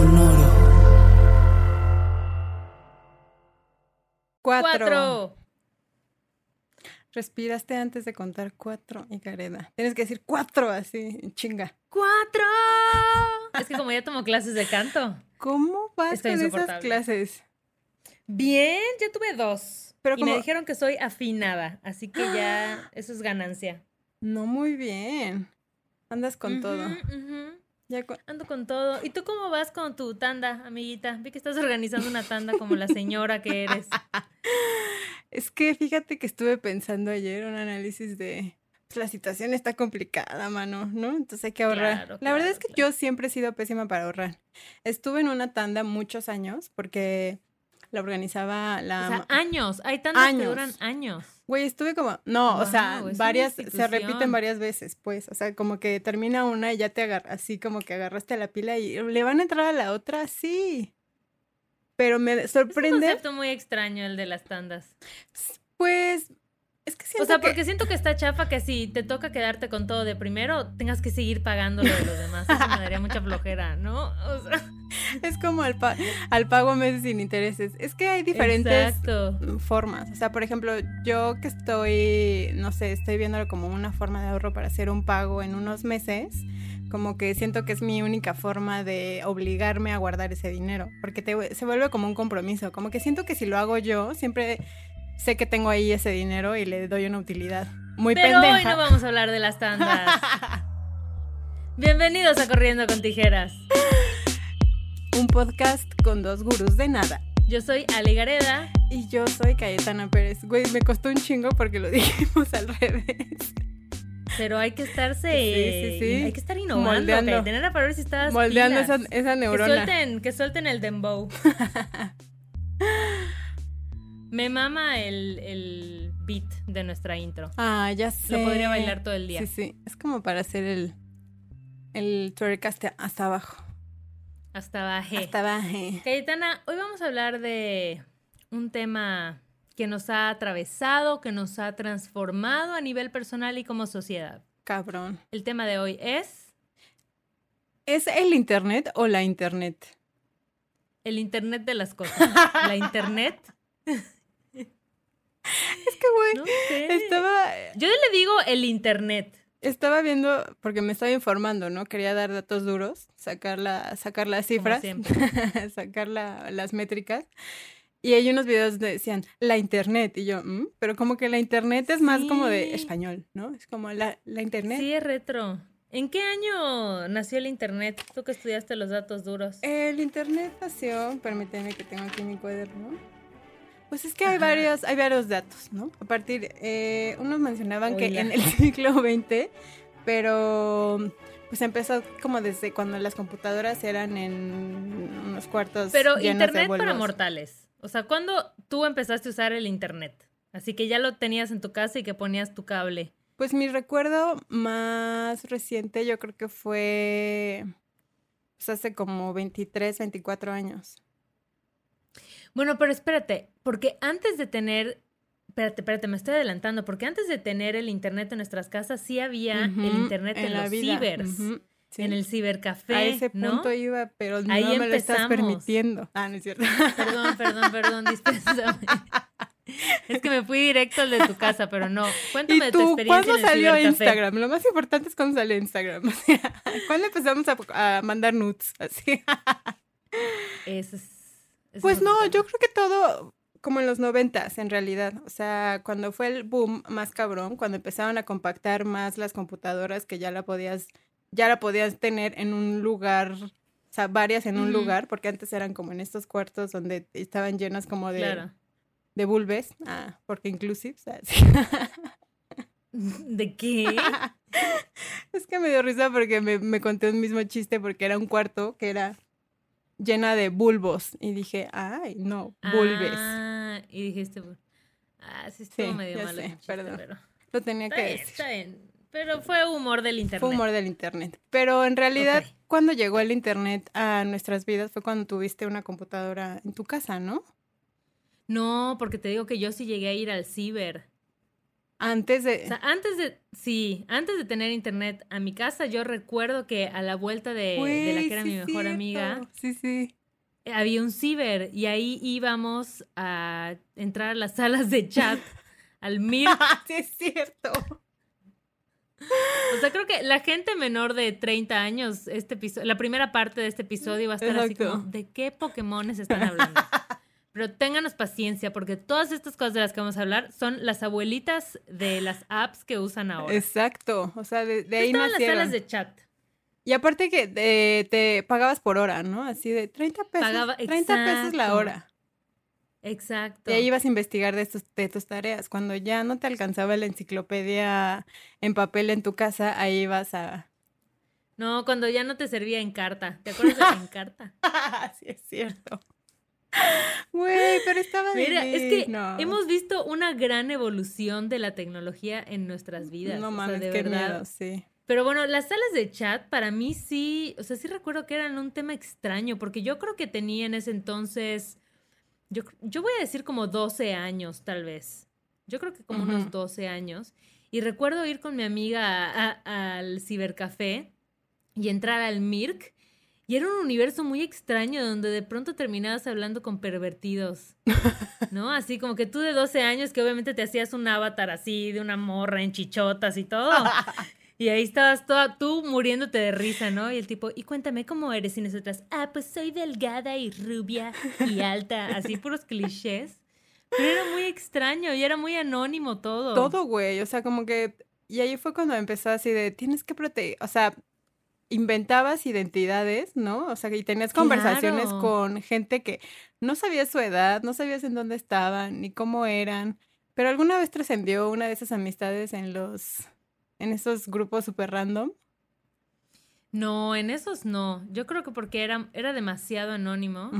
Sonoro. Cuatro. Respiraste antes de contar cuatro, y careda. Tienes que decir cuatro así, chinga. ¡Cuatro! es que como ya tomo clases de canto. ¿Cómo vas con esas clases? Bien, ya tuve dos. Pero y me dijeron que soy afinada, así que ya eso es ganancia. No muy bien. Andas con todo. Ya Ando con todo. ¿Y tú cómo vas con tu tanda, amiguita? Vi que estás organizando una tanda como la señora que eres. es que fíjate que estuve pensando ayer un análisis de pues, la situación está complicada, mano, ¿no? Entonces hay que ahorrar. la verdad es que yo siempre he sido pésima para ahorrar. Estuve en una tanda muchos años porque la organizaba la... O sea, años, hay tantas que duran años. Güey, estuve como, no, o sea, varias, se repiten varias veces, pues, o sea, como que termina una y ya te agarras, así como que agarraste la pila y le van a entrar a la otra, sí. Pero me sorprende. Es un concepto muy extraño el de las tandas. Pues es que siento O sea, porque siento que está chafa que si te toca quedarte con todo de primero, tengas que seguir pagando lo de los demás. Eso me daría mucha flojera, ¿no? O sea... Es como al, al pago meses sin intereses. Es que hay diferentes formas. O sea, por ejemplo, yo que estoy, no sé, estoy viéndolo como una forma de ahorro para hacer un pago en unos meses como que siento que es mi única forma de obligarme a guardar ese dinero, porque se vuelve como un compromiso, como que siento que si lo hago yo, siempre sé que tengo ahí ese dinero y le doy una utilidad. Muy Pero hoy no vamos a hablar de las tandas. Bienvenidos a Corriendo con Tijeras. Un podcast con dos gurús de nada. Yo soy Ale Gareda. Y yo soy Cayetana Pérez. Güey, me costó un chingo porque lo dijimos al revés. Pero hay que estarse. Sí, sí, sí. Hay que estar innovando. Moldeando. Tener a ver si estás. Moldeando esa, esa, neurona. Que suelten, que suelten el dembow. Me mama el, el, beat de nuestra intro. Ah, ya sé. Lo podría bailar todo el día. Sí, sí. Es como para hacer el, el twerk hasta, abajo. Hasta abajo. Hasta abajo. Cayetana, hoy vamos a hablar de un tema que nos ha atravesado, que nos ha transformado a nivel personal y como sociedad. Cabrón. El tema de hoy es... ¿Es el Internet o la Internet? El Internet de las cosas. la Internet Es que, güey, estaba... Yo le digo el internet. Estaba viendo, porque me estaba informando, ¿no? Quería dar datos duros, sacar, sacar las cifras, sacar las métricas. Y hay unos videos donde decían, la internet. Y yo, mm", pero como que la internet es más como de español, ¿no? Es como la, la internet. Sí, es retro. ¿En qué año nació el internet? Tú que estudiaste los datos duros. El internet nació, permíteme que tengo aquí mi cuaderno. Pues es que hay varios, hay varios datos, ¿no? A partir, eh, unos mencionaban que en el siglo XX, pero pues empezó como desde cuando las computadoras eran en unos cuartos. Pero internet para mortales. O sea, ¿cuándo tú empezaste a usar el internet? Así que ya lo tenías en tu casa y que ponías tu cable. Pues mi recuerdo más reciente yo creo que fue pues hace como 23, 24 años. Bueno, pero espérate, porque antes de tener Espérate, espérate, me estoy adelantando, porque antes de tener el internet en nuestras casas sí había el internet en, los cibers. En el cibercafé. A ese punto iba, pero no me lo estás permitiendo. Ah, no es cierto. Perdón, perdón, perdón, dispénsame. Es que me fui directo al de tu casa, pero no. Cuéntame de tu experiencia. ¿Cuándo salió Instagram? Lo más importante es cuándo salió Instagram. ¿Cuándo empezamos a, a mandar nudes? Así. Eso es pues no, yo creo que todo como en los noventas, en realidad. O sea, cuando fue el boom más cabrón, cuando empezaron a compactar más las computadoras que ya la podías, ya la podías tener en un lugar, o sea, varias en un lugar, porque antes eran como en estos cuartos donde estaban llenas como de, de bulbes, ah, porque inclusive, ¿De qué? es que me dio risa porque me, me conté un mismo chiste porque era un cuarto que era llena de bulbos. Y dije, ay, no, bulbes. Ah, y dijiste, ah, sí estuvo medio malo. perdón. Pero... Lo tenía que decir. Está bien. Pero fue humor del internet. Fue humor del internet. Pero en realidad, cuando llegó el internet a nuestras vidas fue cuando tuviste una computadora en tu casa, ¿no? No, porque te digo que yo sí llegué a ir al ciber. Antes de... O sea, antes de... Sí, antes de tener internet a mi casa, yo recuerdo que a la vuelta de, la que era mi mejor amiga... Sí, sí. Había un ciber y ahí íbamos a entrar a las salas de chat, al MIR. sí, es cierto. O sea, creo que la gente menor de 30 años, este episodio, la primera parte de este episodio va a estar así como, ¿de qué Pokémones están hablando? Pero ténganos paciencia, porque todas estas cosas de las que vamos a hablar son las abuelitas de las apps que usan ahora. Exacto. O sea, de, ahí nacieron. las salas de chat. Y aparte que te pagabas por hora, ¿no? Así de 30 pesos. Pagaba, 30 pesos la hora. Exacto. Y ahí ibas a investigar de, de tus tareas. Cuando ya no te alcanzaba la enciclopedia en papel en tu casa, ahí ibas a... No, cuando ya no te servía en carta. ¿Te acuerdas de en carta? sí, es cierto. Güey, pero estaba Mira, es que hemos visto una gran evolución de la tecnología en nuestras vidas. No mames, de qué verdad. sí. Pero bueno, las salas de chat para mí sí, o sea, sí recuerdo que eran un tema extraño, porque yo creo que tenía en ese entonces yo, yo voy a decir como 12 años, tal vez. Yo creo que como unos 12 años. Y recuerdo ir con mi amiga al cibercafé y entrar al Mirk. Y era un universo muy extraño donde de pronto terminabas hablando con pervertidos. ¿No? Así como que tú de 12 años que obviamente te hacías un avatar así de una morra en chichotas y todo. Y ahí estabas toda tú muriéndote de risa, ¿no? Y el tipo, y cuéntame cómo eres y nosotras, ah, pues soy delgada y rubia y alta, así puros clichés. Pero era muy extraño y era muy anónimo todo. Todo, güey, o sea, como que... Y ahí fue cuando empezó así de, tienes que proteger, o sea, inventabas identidades, ¿no? O sea, y tenías conversaciones con gente que no sabías su edad, no sabías en dónde estaban, ni cómo eran. Pero alguna vez trascendió una de esas amistades en los en esos grupos super random? No, en esos no. Yo creo que porque era, era demasiado anónimo.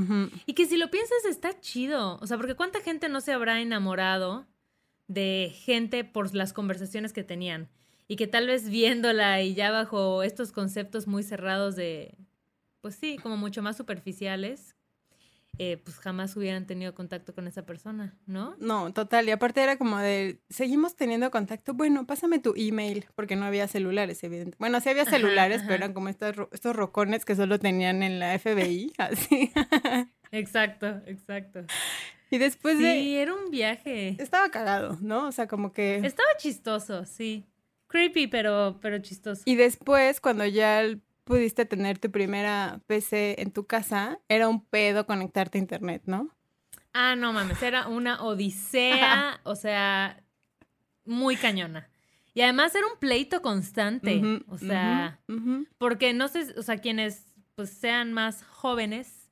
Y que si lo piensas está chido. O sea, porque cuánta gente no se habrá enamorado de gente por las conversaciones que tenían. Y que tal vez viéndola y ya bajo estos conceptos muy cerrados de, pues sí, como mucho más superficiales, eh, pues jamás hubieran tenido contacto con esa persona, ¿no? No, total. Y aparte era como de, seguimos teniendo contacto. Bueno, pásame tu email, porque no había celulares, evidentemente. Bueno, sí había celulares, pero eran como estos, estos rocones que solo tenían en la FBI, así. exacto, exacto. Y después sí, de... Sí, era un viaje. Estaba cagado, ¿no? O sea, como que... Estaba chistoso, sí. Creepy, pero, pero chistoso. Y después, cuando ya pudiste tener tu primera PC en tu casa, era un pedo conectarte a internet, ¿no? Ah, no mames, era una odisea, o sea, muy cañona. Y además era un pleito constante, o sea, porque no sé, o sea, quienes pues sean más jóvenes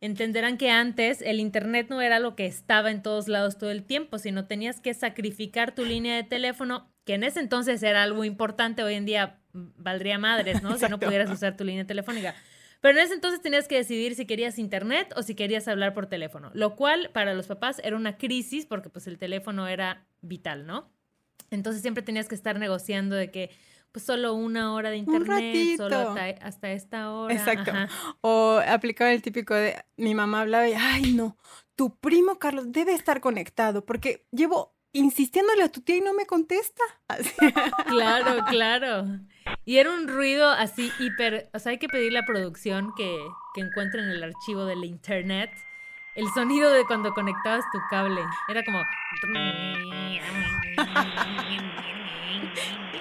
entenderán que antes el internet no era lo que estaba en todos lados todo el tiempo, sino tenías que sacrificar tu línea de teléfono, que en ese entonces era algo importante, hoy en día valdría madres, ¿no? Si no pudieras usar tu línea telefónica. Pero en ese entonces tenías que decidir si querías internet o si querías hablar por teléfono, lo cual para los papás era una crisis porque pues el teléfono era vital, ¿no? Entonces siempre tenías que estar negociando de que pues solo una hora de internet, solo hasta, esta hora. Exacto. O aplicaba el típico de mi mamá hablaba y, ay no, tu primo Carlos debe estar conectado porque llevo insistiéndole a tu tía y no me contesta. Claro, claro. Y era un ruido así hiper, o sea, hay que pedirle a producción que, que encuentren el archivo del internet. El sonido de cuando conectabas tu cable. Era como...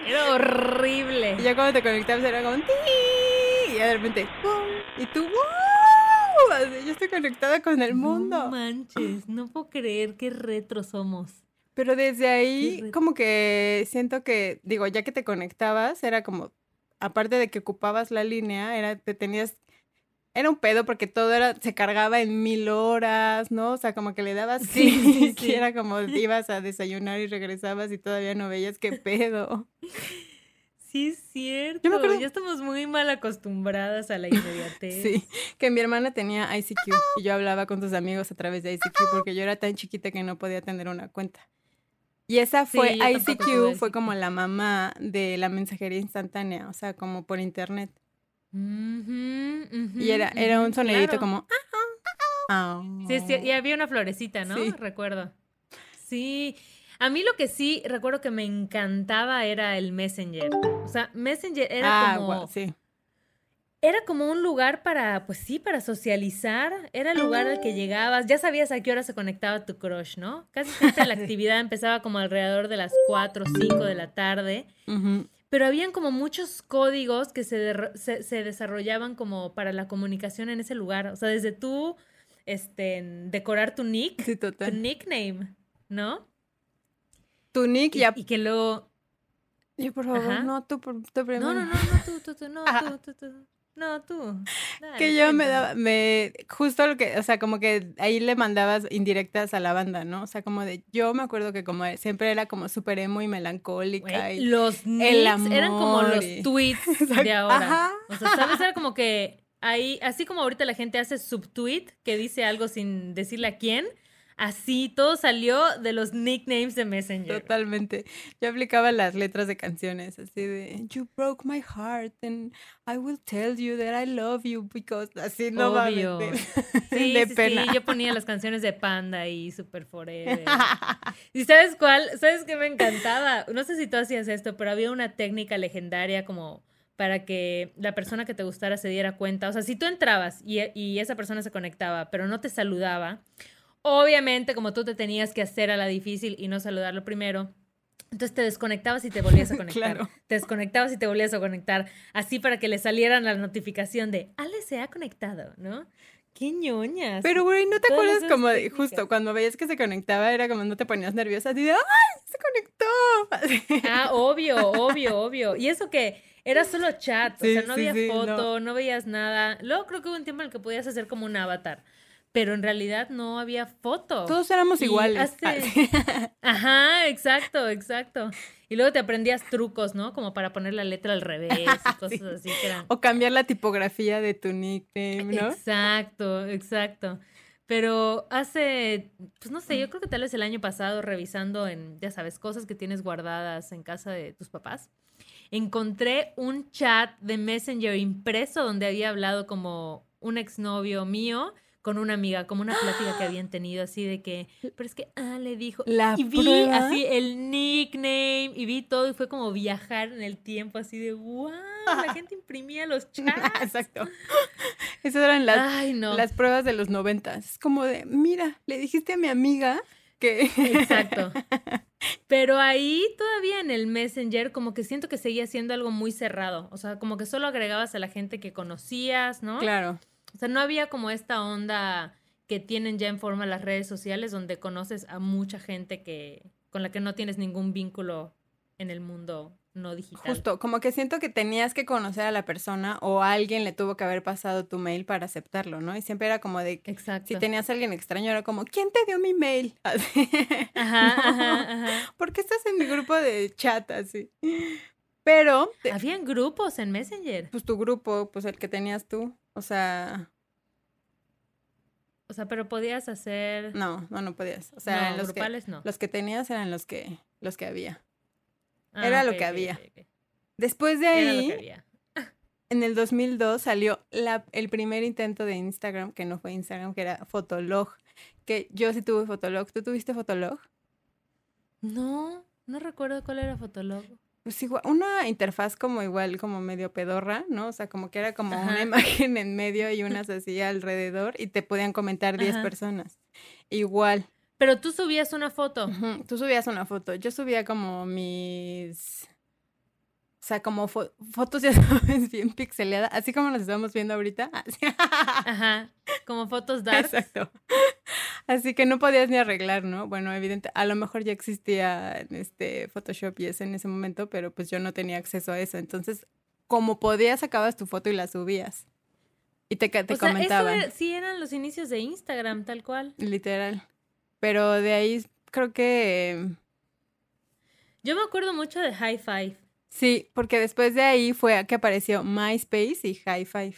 Era horrible. Y ya cuando te conectabas era como... Y de repente... Y tú... ¡wow! yo estoy conectada con el mundo. No manches, no puedo creer qué retro somos. Pero desde ahí, como que siento que, digo, ya que te conectabas, era como, aparte de que ocupabas la línea, era, te tenías, era un pedo porque todo era, se cargaba en mil horas, ¿no? O sea, como que le dabas sí, sí, era como ibas a desayunar y regresabas y todavía no veías qué pedo. Sí, es cierto. Yo me acuerdo... Ya estamos muy mal acostumbradas a la inmediatez. sí, que mi hermana tenía ICQ y yo hablaba con tus amigos a través de ICQ porque yo era tan chiquita que no podía tener una cuenta. Y esa fue, ICQ fue como la mamá de la mensajería instantánea, o sea, como por internet. y era, era un sonidito como... Ah, sí, sí, y había una florecita, ¿no? Recuerdo. Sí, a mí lo que sí recuerdo que me encantaba era el Messenger. O sea, Messenger era ah, como. sí. Era como un lugar para, pues sí, para socializar. Era el lugar al que llegabas. Ya sabías a qué hora se conectaba tu crush, ¿no? Casi siempre la actividad empezaba como alrededor de las 4 o 5 de la tarde. Pero habían como muchos códigos que se, se, desarrollaban como para la comunicación en ese lugar. O sea, desde tú este, decorar tu nick, tu nickname, ¿no? Tu nick y, ya. Y que luego. Y por favor, no, tú, tú primero. No, no, no, no, tú, tú, tú, no, tú, tú, tú. No, tú. que yo me daba, me, justo lo que, o sea, como que ahí le mandabas indirectas a la banda, ¿no? O sea, como de, yo me acuerdo que como siempre era como súper emo y melancólica. y los nicks eran como los tweets de ahora. O sea, ¿sabes? Era como que ahí, así como ahorita la gente hace subtweet, que dice algo sin decirle a quién, Así, todo salió de los nicknames de Messenger. Totalmente. Yo aplicaba las letras de canciones, así de You broke my heart and I will tell you that I love you because así no Obvio. va a sí, de pena. Sí, yo ponía las canciones de Panda y Super Forever. ¿Y sabes cuál? ¿Sabes qué me encantaba? No sé si tú hacías esto, pero había una técnica legendaria como para que la persona que te gustara se diera cuenta. O sea, si tú entrabas y, y esa persona se conectaba, pero no te saludaba, Obviamente, como tú te tenías que hacer a la difícil y no saludarlo primero, entonces te desconectabas y te volvías a conectar. Te desconectabas y te volvías a conectar. Así para que le salieran la notificación de Ale se ha conectado, ¿no? ¡Qué ñoñas! Pero, güey, ¿no te acuerdas como de, justo cuando veías que se conectaba era como no te ponías nerviosa? Así de ¡ay! ¡Se conectó! Ah, obvio, obvio, obvio. Y eso que era solo chat, o sea, no había foto, no. no veías nada. Luego creo que hubo un tiempo en el que podías hacer como un avatar pero en realidad no había foto. Todos éramos iguales. Ajá, exacto, exacto. Y luego te aprendías trucos, ¿no? Como para poner la letra al revés y cosas así. O cambiar la tipografía de tu nickname, ¿no? Exacto, exacto. Pero hace, pues no sé, yo creo que tal vez el año pasado, revisando en, ya sabes, cosas que tienes guardadas en casa de tus papás, encontré un chat de Messenger impreso donde había hablado como un exnovio mío con una amiga, como una plática que habían tenido así de que, pero es que, ah, le dijo, la y vi así el nickname y vi todo y fue como viajar en el tiempo así de, wow, la gente imprimía los chats. Exacto. Esas eran las, las pruebas de los noventas. Es como de, mira, le dijiste a mi amiga que... Exacto. Pero ahí todavía en el Messenger como que siento que seguía siendo algo muy cerrado. O sea, como que solo agregabas a la gente que conocías, ¿no? Claro. O sea, no había como esta onda que tienen ya en forma las redes sociales donde conoces a mucha gente que con la que no tienes ningún vínculo en el mundo no digital. Justo, como que siento que tenías que conocer a la persona o alguien le tuvo que haber pasado tu mail para aceptarlo, ¿no? Y siempre era como de que Exacto. si tenías a alguien extraño era como, ¿quién te dio mi mail? Ajá, ajá, ajá. ¿Por qué estás en mi grupo de chat así? Pero... Habían grupos en Messenger. Pues tu grupo, pues el que tenías tú. O sea. O sea, pero podías hacer. No, no, no podías. O sea, los grupales no. Los que tenías eran los que, los que había. Ah, Era lo que había. Después de ahí, en el 2002 salió la, el primer intento de Instagram, que no fue Instagram, que era Fotolog. Que yo sí tuve Fotolog. ¿Tú tuviste Fotolog? No, no recuerdo cuál era Fotolog pues igual, una interfaz como igual, como medio pedorra, ¿no? O sea, como que era como una imagen en medio y unas así alrededor y te podían comentar 10 personas. Igual. Pero tú subías una foto. Tú subías una foto. Yo subía como mis... O sea, como fotos, ya sabes, bien pixeleadas, así como las estamos viendo ahorita. Ajá, como fotos dark. Exacto. Así que no podías ni arreglar, ¿no? Bueno, evidente, a lo mejor ya existía en este Photoshop y eso en ese momento, pero pues yo no tenía acceso a eso. Entonces, como podías, sacabas tu foto y la subías. Y te, te o comentaban. sí eran los inicios de Instagram, tal cual. Literal. Pero de ahí creo que... Yo me acuerdo mucho de High Five. Sí, porque después de ahí fue que apareció MySpace y High Five.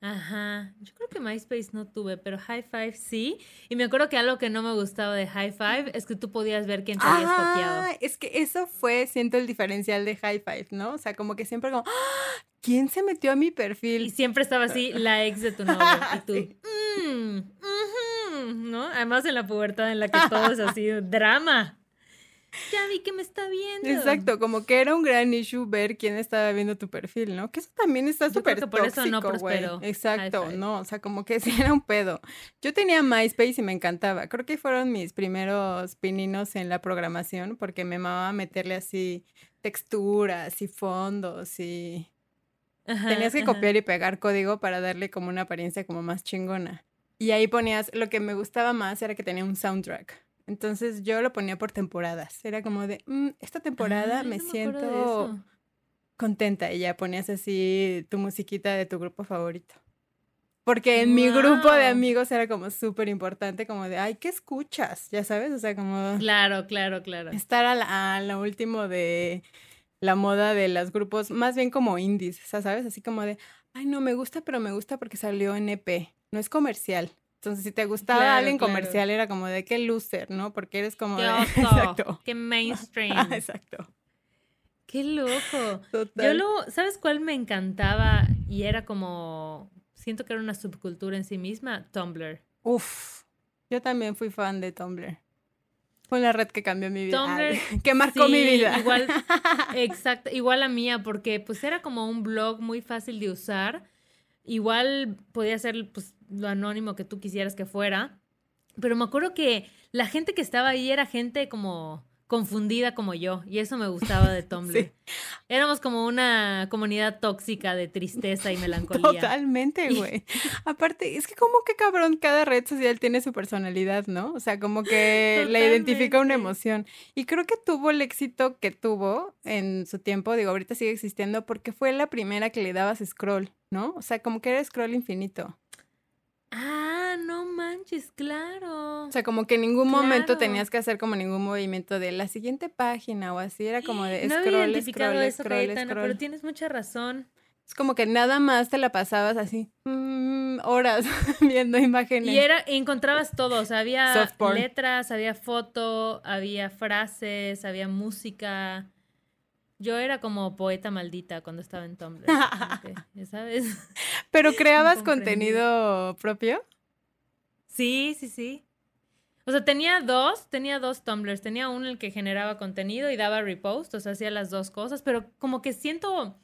Ajá, yo creo que MySpace no tuve, pero High Five sí. Y me acuerdo que algo que no me gustaba de High Five es que tú podías ver quién te había ah, Es que eso fue, siento, el diferencial de High Five, ¿no? O sea, como que siempre como, ¡Ah! ¿quién se metió a mi perfil? Y siempre estaba así, la ex de tu novio. Y tú, mm, ¿no? Además en la pubertad en la que todo es así, drama ya vi que me está viendo. Exacto, como que era un gran issue ver quién estaba viendo tu perfil, ¿no? Que eso también está súper tóxico, por eso no prosperó. Exacto, no, o sea, como que sí era un pedo. Yo tenía MySpace y me encantaba. Creo que fueron mis primeros pininos en la programación porque me amaba meterle así texturas y fondos y... Tenías que copiar y pegar código para darle como una apariencia como más chingona. Y ahí ponías, lo que me gustaba más era que tenía un soundtrack. Entonces yo lo ponía por temporadas. Era como de, mm, esta temporada me, siento contenta y ya ponías así tu musiquita de tu grupo favorito. Porque en mi grupo de amigos era como súper importante, como de, ay, ¿qué escuchas? Ya sabes, o sea, como... Claro, claro, claro. Estar a la, último de la moda de los grupos, más bien como indies, ¿sabes? Así como de, ay, no, me gusta, pero me gusta porque salió en EP, no es comercial. Entonces, si te gustaba alguien comercial, era como de qué loser, ¿no? Porque eres como de. Exacto. Qué mainstream. exacto. Qué loco. Yo lo. ¿Sabes cuál me encantaba? Y era como. Siento que era una subcultura en sí misma. Tumblr. Uf. Yo también fui fan de Tumblr. Fue la red que cambió mi vida. Tumblr, que marcó mi vida. Igual, exacto, igual a mía, porque pues era como un blog muy fácil de usar. Igual podía ser pues lo anónimo que tú quisieras que fuera. Pero me acuerdo que la gente que estaba ahí era gente como confundida como yo y eso me gustaba de Tumblr. Éramos como una comunidad tóxica de tristeza y melancolía. Totalmente, güey. Aparte, es que como que cabrón, cada red social tiene su personalidad, ¿no? O sea, como que le identifica una emoción. Y creo que tuvo el éxito que tuvo en su tiempo, digo, ahorita sigue existiendo porque fue la primera que le dabas scroll, ¿no? O sea, como que era scroll infinito. Ah, no manches, claro. O sea, como que en ningún momento tenías que hacer como ningún movimiento de la siguiente página o así, era como de no scroll, había identificado scroll, eso, scroll, Pero tienes mucha razón. Es como que nada más te la pasabas así, mm, horas viendo imágenes. Y era, encontrabas todo, o sea, había letras, había foto, había frases, había música. Yo era como poeta maldita cuando estaba en Tumblr. ¿Sabes? ¿Pero creabas contenido propio? Sí, sí, sí. O sea, tenía dos, tenía dos Tumblrs. Tenía uno en el que generaba contenido y daba repost, o sea, hacía las dos cosas, pero como que siento,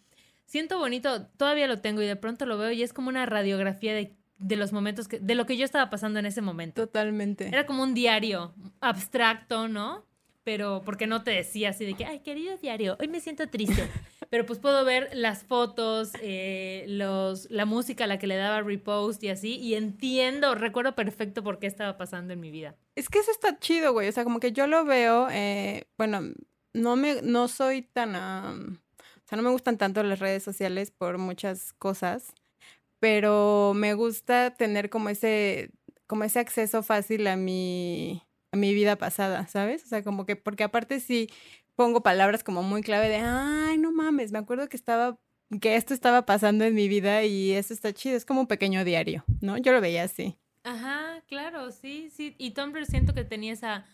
siento bonito, todavía lo tengo y de pronto lo veo y es como una radiografía de, de los momentos, que, de lo que yo estaba pasando en ese momento. Totalmente. Era como un diario abstracto, ¿no? Pero porque no te decía así de que, ay, querido diario, hoy me siento triste. pero pues puedo ver las fotos, eh, los, la música a la que le daba repost y así, y entiendo, recuerdo perfecto por qué estaba pasando en mi vida. Es que eso está chido, güey, o sea, como que yo lo veo, eh, bueno, no, me, no soy tan, o sea, no me gustan tanto las redes sociales por muchas cosas, pero me gusta tener como ese, como ese acceso fácil a mi mi vida pasada, ¿sabes? O sea, como que, porque aparte sí pongo palabras como muy clave de, ay, no mames, me acuerdo que estaba, que esto estaba pasando en mi vida y eso está chido, es como un pequeño diario, ¿no? Yo lo veía así. Ajá, claro, sí, sí. Y Tumblr siento que tenía esa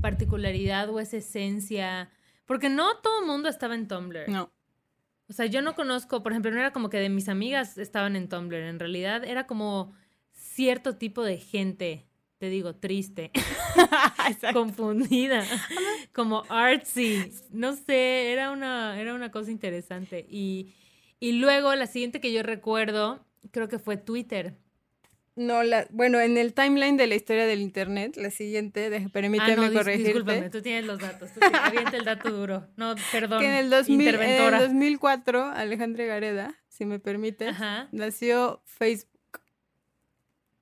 particularidad o esa esencia, porque no todo el mundo estaba en Tumblr. No. O sea, yo no conozco, por ejemplo, no era como que de mis amigas estaban en Tumblr, en realidad era como cierto tipo de gente te digo, triste, confundida, como artsy, no sé, era una, era una cosa interesante. Y, luego la siguiente que yo recuerdo, creo que fue Twitter. No, la, bueno, en el timeline de la historia del internet, la siguiente, de, permíteme ah, no, Discúlpame, tú tienes los datos, tú tienes el dato duro. No, perdón, que en el, 2000, en el 2004, Alejandra Gareda, si me permite, nació Facebook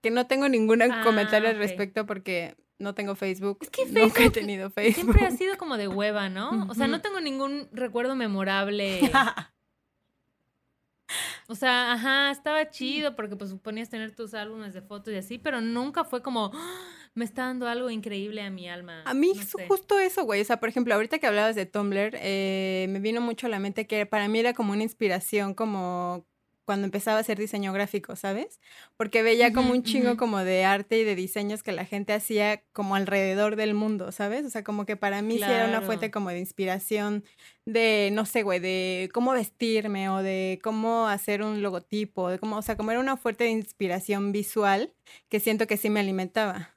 que no tengo ningún ah, comentario al respecto porque no tengo Facebook. Es que Facebook nunca he tenido Facebook. Siempre ha sido como de hueva, ¿no? O sea, no tengo ningún recuerdo memorable. O sea, ajá, estaba chido porque pues ponías tener tus álbumes de fotos y así, pero nunca fue como, ¡ah! me está dando algo increíble a mi alma. A mí justo eso, güey. O sea, por ejemplo, ahorita que hablabas de Tumblr, eh, me vino mucho a la mente que para mí era como una inspiración, como cuando empezaba a hacer diseño gráfico, ¿sabes? Porque veía como un chingo como de arte y de diseños que la gente hacía como alrededor del mundo, ¿sabes? O sea, como que para mí sí era una fuente como de inspiración de, no sé, güey, de cómo vestirme o de cómo hacer un logotipo, de cómo, o sea, como era una fuerte de inspiración visual que siento que sí me alimentaba.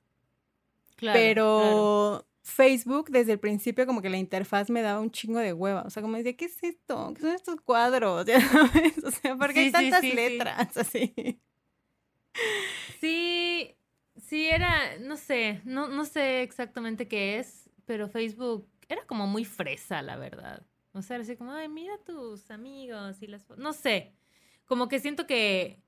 Claro, Pero Facebook desde el principio como que la interfaz me daba un chingo de hueva. O sea, como decía, ¿qué es esto? ¿Qué son estos cuadros? ¿Ya sabes? O sea, ¿por qué hay tantas letras así? Sí, sí era, no sé, no, no sé exactamente qué es, pero Facebook era como muy fresa, la verdad. O sea, así como, ay, mira tus amigos y las... No sé, como que siento que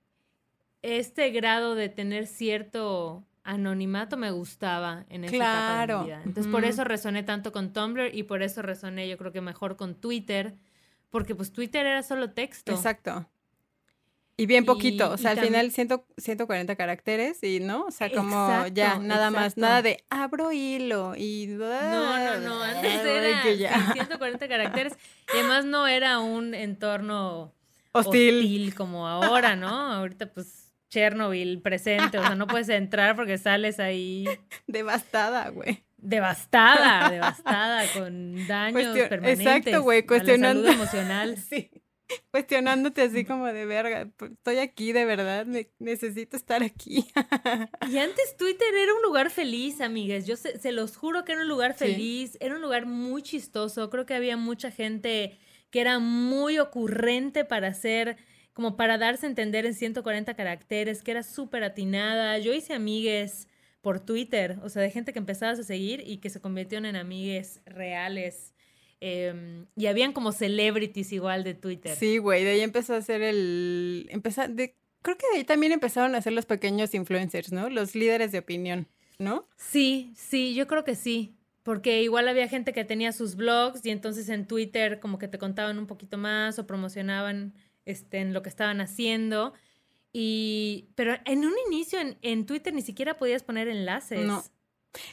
este grado de tener cierto anonimato me gustaba en esta claro. etapa de mi vida. Entonces, por eso resoné tanto con Tumblr y por eso resoné yo creo que mejor con Twitter, porque pues Twitter era solo texto. Exacto. Y bien poquito, o sea, al final 140 caracteres y no, o sea, como ya, nada más, nada de abro hilo y... No, no, no, antes era 140 caracteres y además no era un entorno hostil. hostil como ahora, ¿no? Ahorita pues Chernobyl presente, o sea, no puedes entrar porque sales ahí devastada, güey. Devastada, devastada, con daños permanentes. Exacto, güey, cuestionando. salud emocional. sí. Cuestionándote así como de verga, pues, estoy aquí de verdad, necesito estar aquí. y antes Twitter era un lugar feliz, amigas. Yo se, los juro que era un lugar feliz, era un lugar muy chistoso. Creo que había mucha gente que era muy ocurrente para hacer como para darse a entender en 140 caracteres, que era súper atinada. Yo hice amigues por Twitter, o sea, de gente que empezabas a seguir y que se convirtieron en amigues reales. Em, y habían como celebrities igual de Twitter. Sí, güey, de ahí empezó a hacer el... Empezar de... Creo que de ahí también empezaron a ser los pequeños influencers, ¿no? Los líderes de opinión, ¿no? Sí, sí, yo creo que sí. Porque igual había gente que tenía sus blogs y entonces en Twitter como que te contaban un poquito más o promocionaban este, en lo que estaban haciendo. Y, pero en un inicio en, Twitter ni siquiera podías poner enlaces. No.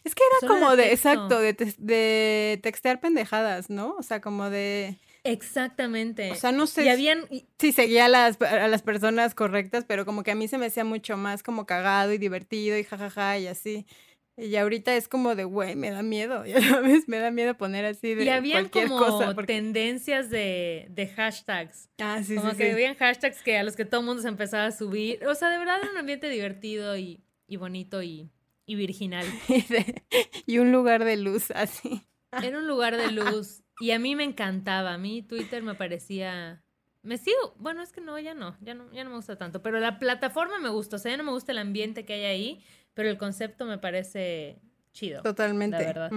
Es que era como de, exacto, de, de, textear pendejadas, ¿no? O sea, como de... Exactamente. O sea, no sé. Y habían... Si seguía a las, a las personas correctas, pero como que a mí se me hacía mucho más como cagado y divertido y jajaja y así. Y ahorita es como de, güey, me da miedo, ya sabes, me da miedo poner así de y habían como tendencias de, de, hashtags. Ah, sí, como que habían hashtags que a los que todo el mundo se empezaba a subir. O sea, de verdad era un ambiente divertido y, y bonito y, y virginal. y un lugar de luz así. Era un lugar de luz. Y a mí me encantaba. A mí Twitter me parecía... Me sigo... Bueno, es que no, ya no. Ya no, ya no me gusta tanto. Pero la plataforma me gusta. O sea, ya no me gusta el ambiente que hay ahí pero el concepto me parece chido. Totalmente. La verdad.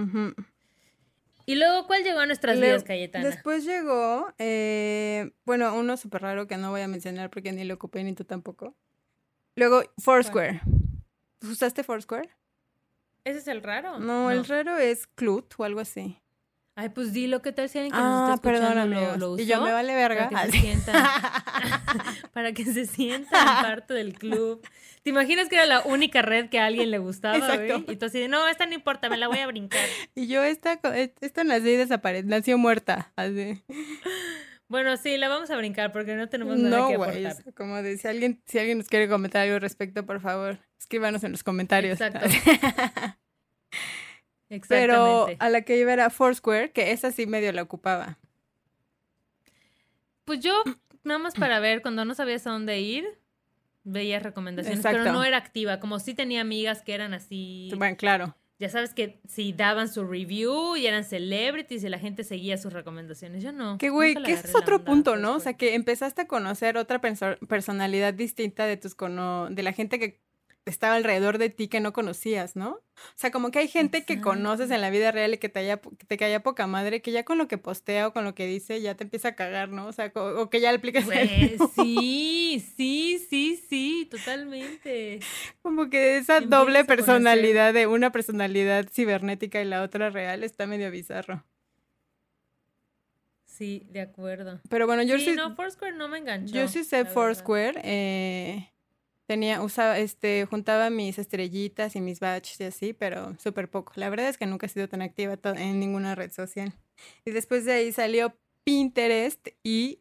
Y luego, ¿cuál llegó a nuestras vidas, Cayetana? Después llegó, eh, bueno, uno súper raro que no voy a mencionar porque ni lo ocupé ni tú tampoco. Luego, Foursquare. ¿Usaste Foursquare? ¿Ese es el raro? No, el raro es Clut o algo así. Ay, pues dilo, ¿qué tal si alguien que ah, nos está escuchando lo, usó? Y yo me vale verga. Para que, se sientan, para que se sientan parte del club. ¿Te imaginas que era la única red que a alguien le gustaba, Exacto. Y tú así de, no, esta no importa, me la voy a brincar. y yo, esta, esta nací y desapareció, nació muerta, así. Bueno, sí, la vamos a brincar porque no tenemos nada no, que aportar. No, como de, si alguien, si alguien nos quiere comentar algo al respecto, por favor, escríbanos en los comentarios. Exacto. Pero a la que iba era Foursquare, que esa sí medio la ocupaba. Pues yo, nada más para ver, cuando no sabías a dónde ir, veía recomendaciones, pero no era activa. Como sí tenía amigas que eran así. Bueno, claro. Ya sabes que si daban su review y eran celebrities y la gente seguía sus recomendaciones. Yo no. Que güey, que es otro punto, ¿no? O sea, que empezaste a conocer otra personalidad distinta de tus cono de la gente que estaba alrededor de ti que no conocías, ¿no? O sea, como que hay gente que conoces en la vida real y que te, haya, te poca madre, que ya con lo que postea o con lo que dice ya te empieza a cagar, ¿no? O sea, o, que ya le aplicas. sí, sí, sí, sí, totalmente. Como que esa doble personalidad de una personalidad cibernética y la otra real está medio bizarro. Sí, de acuerdo. Pero bueno, yo sí. no, Foursquare no me enganchó. Yo sí sé Foursquare. Eh Tenía, usaba, este, juntaba mis estrellitas y mis batches y así, pero súper poco. La verdad es que nunca he sido tan activa en ninguna red social. Y después de ahí salió Pinterest y...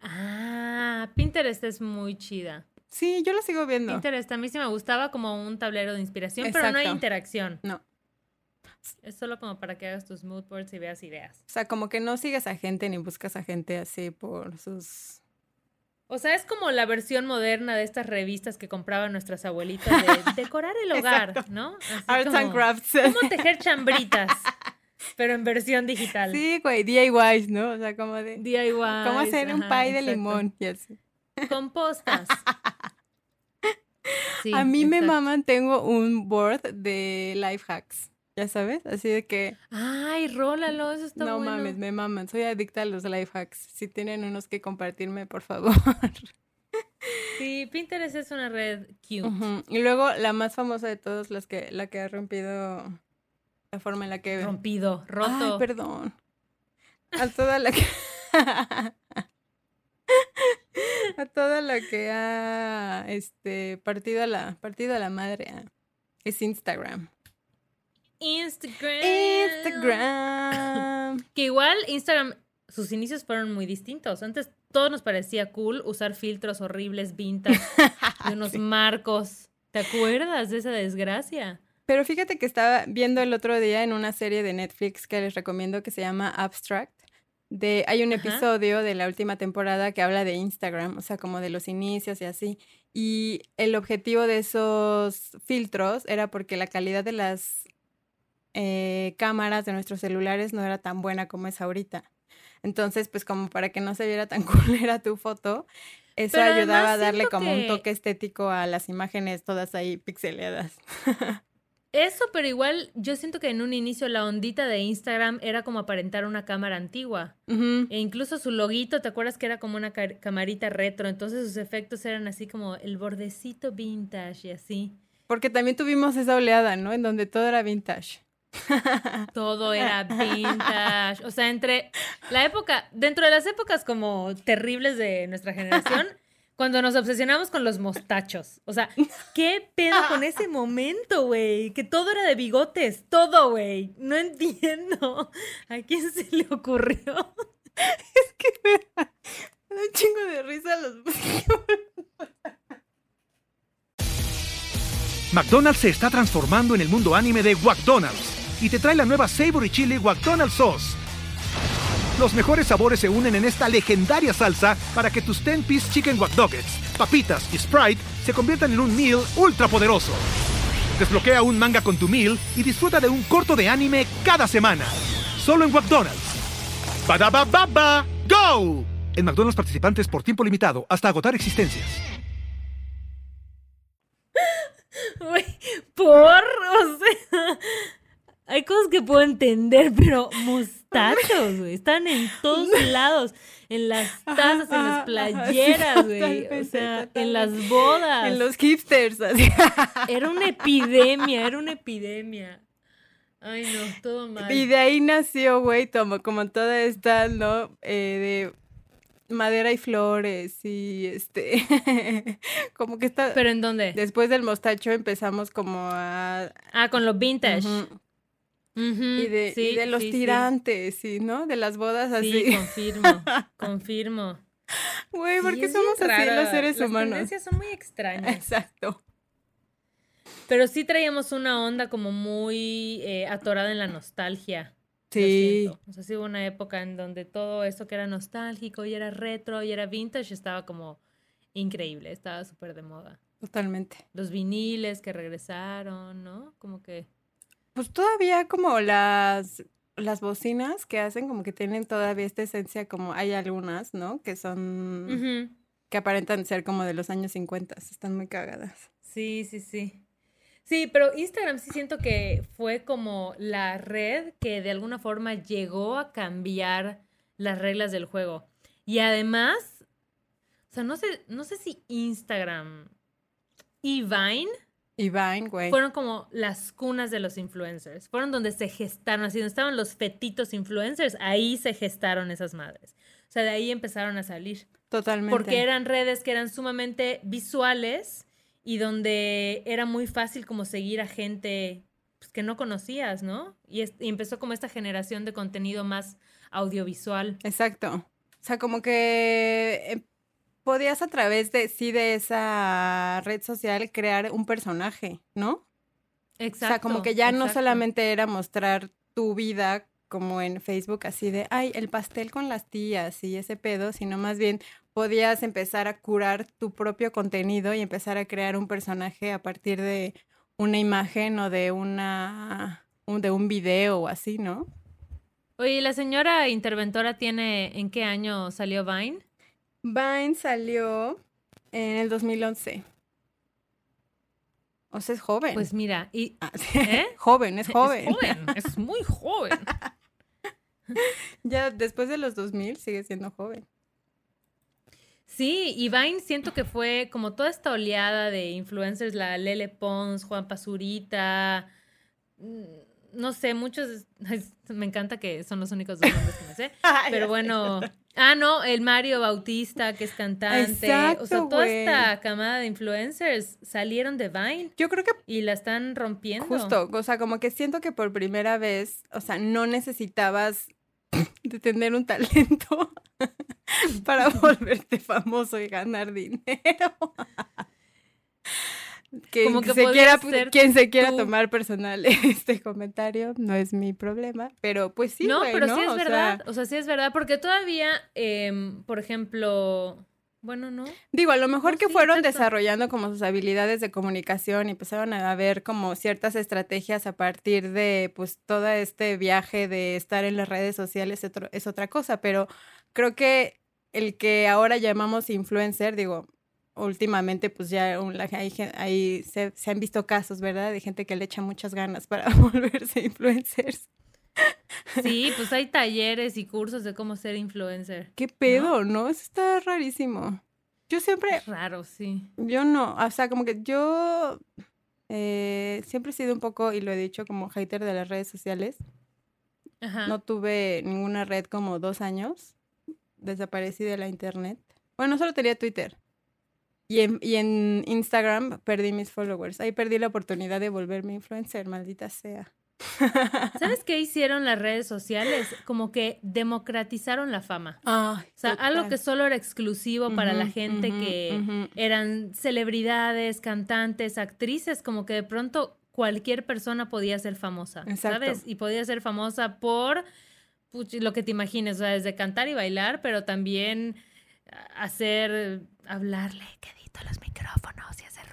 Ah, Pinterest es muy chida. Sí, yo lo sigo viendo. Pinterest a mí sí me gustaba como un tablero de inspiración, pero no hay interacción. No. Es solo como para que hagas tus mood boards y veas ideas. O sea, como que no sigas a gente ni buscas a gente así por sus o sea, es como la versión moderna de estas revistas que compraban nuestras abuelitas de decorar el hogar, ¿no? Arts and crafts. Cómo tejer chambritas, pero en versión digital. Sí, güey, DIY, ¿no? O sea, como de... DIY. Cómo hacer un pie de limón y así. Compostas. a mí me maman, tengo un board de life hacks. Ya sabes, así de que... Ay, rólalo, eso está no bueno. No mames, me maman, soy adicta a los life hacks. Si tienen unos que compartirme, por favor. Sí, Pinterest es una red cute. Y luego la más famosa de todos, las que, la que ha rompido la forma en la que... Rompido, roto. Ay, perdón. A toda la que... a toda la que ha este partido a la partido a la madre ah, es Instagram. Instagram. Instagram. que igual Instagram, sus inicios fueron muy distintos. Antes todo nos parecía cool usar filtros horribles, vintage, de unos marcos. ¿Te acuerdas de esa desgracia? Pero fíjate que estaba viendo el otro día en una serie de Netflix que les recomiendo que se llama Abstract. De, hay un episodio de la última temporada que habla de Instagram, o sea, como de los inicios y así. Y el objetivo de esos filtros era porque la calidad de las eh, cámaras de nuestros celulares no era tan buena como es ahorita. Entonces, pues como para que no se viera tan cool era tu foto, eso ayudaba a darle como un toque estético a las imágenes todas ahí pixeleadas. Eso, pero igual yo siento que en un inicio la ondita de Instagram era como aparentar una cámara antigua. E incluso su loguito, ¿te acuerdas que era como una camarita retro? Entonces sus efectos eran así como el bordecito vintage y así. Porque también tuvimos esa oleada, ¿no? En donde todo era vintage. Todo era vintage. O sea, entre la época, dentro de las épocas como terribles de nuestra generación, cuando nos obsesionamos con los mostachos. O sea, ¿qué pedo con ese momento, güey? Que todo era de bigotes, todo, güey. No entiendo. ¿A quién se le ocurrió? Es que me da un chingo de risa los McDonald's se está transformando en el mundo anime de McDonald's y te trae la nueva Savory Chili McDonald's Sauce. Los mejores sabores se unen en esta legendaria salsa para que tus 10-piece chicken wack papitas y Sprite se conviertan en un meal ultra poderoso. Desbloquea un manga con tu meal y disfruta de un corto de anime cada semana. Solo en McDonald's. ba ba go En McDonald's participantes por tiempo limitado hasta agotar existencias. por, o sea, hay cosas que puedo entender, pero mostachos, güey, están en todos lados. En las tazas, en las playeras, güey. o sea, en las bodas. En los hipsters. Era una epidemia, era una epidemia. Ay, no, todo mal. Y de ahí nació, güey, como, como toda esta, ¿no? Eh, de madera y flores y este como que está pero en dónde después del mostacho empezamos como a ah con los vintage y, de, los tirantes, sí. ¿no? De las bodas así. Sí, confirmo, confirmo. Güey, ¿por qué somos así los seres humanos? Las son muy extrañas. Exacto. Pero sí traíamos una onda como muy eh, atorada en la nostalgia. Sí. O sea, sí hubo una época en donde todo eso que era nostálgico y era retro y era vintage estaba como increíble, estaba súper de moda. Totalmente. Los viniles que regresaron, ¿no? Como que pues todavía como las, las bocinas que hacen como que tienen todavía esta esencia como hay algunas, ¿no? Que son... que aparentan ser como de los años 50, están muy cagadas. Sí, sí, sí. Sí, pero Instagram sí siento que fue como la red que de alguna forma llegó a cambiar las reglas del juego. Y además, o sea, no sé, no sé si Instagram y Vine y Vine, güey. Fueron como las cunas de los influencers. Fueron donde se gestaron, así donde estaban los fetitos influencers, ahí se gestaron esas madres. O sea, de ahí empezaron a salir. Totalmente. Porque eran redes que eran sumamente visuales y donde era muy fácil como seguir a gente pues, que no conocías, ¿no? Y, y, empezó como esta generación de contenido más audiovisual. Exacto. O sea, como que podías a través de sí de esa red social crear un personaje, ¿no? Exacto. O sea, como que ya no solamente era mostrar tu vida como en Facebook, así de, ay, el pastel con las tías y ese pedo, sino más bien podías empezar a curar tu propio contenido y empezar a crear un personaje a partir de una imagen o de una de un video o así, ¿no? Oye, ¿la señora interventora tiene en qué año salió Vine? Vine salió en el 2011. O sea, es joven. Pues mira, y ah, ¿eh? joven, es joven. Es joven, es muy joven. ya después de los 2000 sigue siendo joven. Sí, y Vine siento que fue como toda esta oleada de influencers, la Lele Pons, Juan Pazurita, mm, no sé, muchos, me encanta que son los únicos dos nombres que me sé, pero bueno, ah, no, el Mario Bautista, que es cantante, o sea, toda esta camada de influencers salieron de Vine. Yo creo que... Y la están rompiendo. Justo, o sea, como que siento que por primera vez, o sea, no necesitabas de tener un talento para volverte famoso y ganar dinero. Que, Como que se quiera, quien se quiera tomar personal este comentario no es mi problema, pero pues sí. No, pero sí es verdad, o sea, sí es verdad, porque todavía, em, por ejemplo, bueno, no. Digo, a lo mejor que fueron desarrollando como sus habilidades de comunicación y empezaron a ver como ciertas estrategias a partir de pues todo este viaje de estar en las redes sociales es, otra cosa, pero creo que el que ahora llamamos influencer, digo, últimamente pues ya ahí, se, se, han visto casos, ¿verdad? De gente que le echa muchas ganas para volverse influencers. Sí, pues hay talleres y cursos de cómo ser influencer. ¿Qué pedo, no? Eso está rarísimo. Yo siempre... raro, sí. Yo no, o sea, como que yo eh, siempre he sido un poco, y lo he dicho, como hater de las redes sociales. Ajá. No tuve ninguna red como dos años. Desaparecí de la internet. Bueno, solo tenía Twitter. Y en, y en Instagram perdí mis followers. Ahí perdí la oportunidad de volverme influencer, maldita sea. ¿Sabes qué hicieron las redes sociales? Como que democratizaron la fama. o sea, algo que solo era exclusivo para la gente que eran celebridades, cantantes, actrices, como que de pronto cualquier persona podía ser famosa, ¿sabes? Y podía ser famosa por lo que te imagines, o sea, desde cantar y bailar, pero también hacer, hablarle quedito los micrófonos y hacer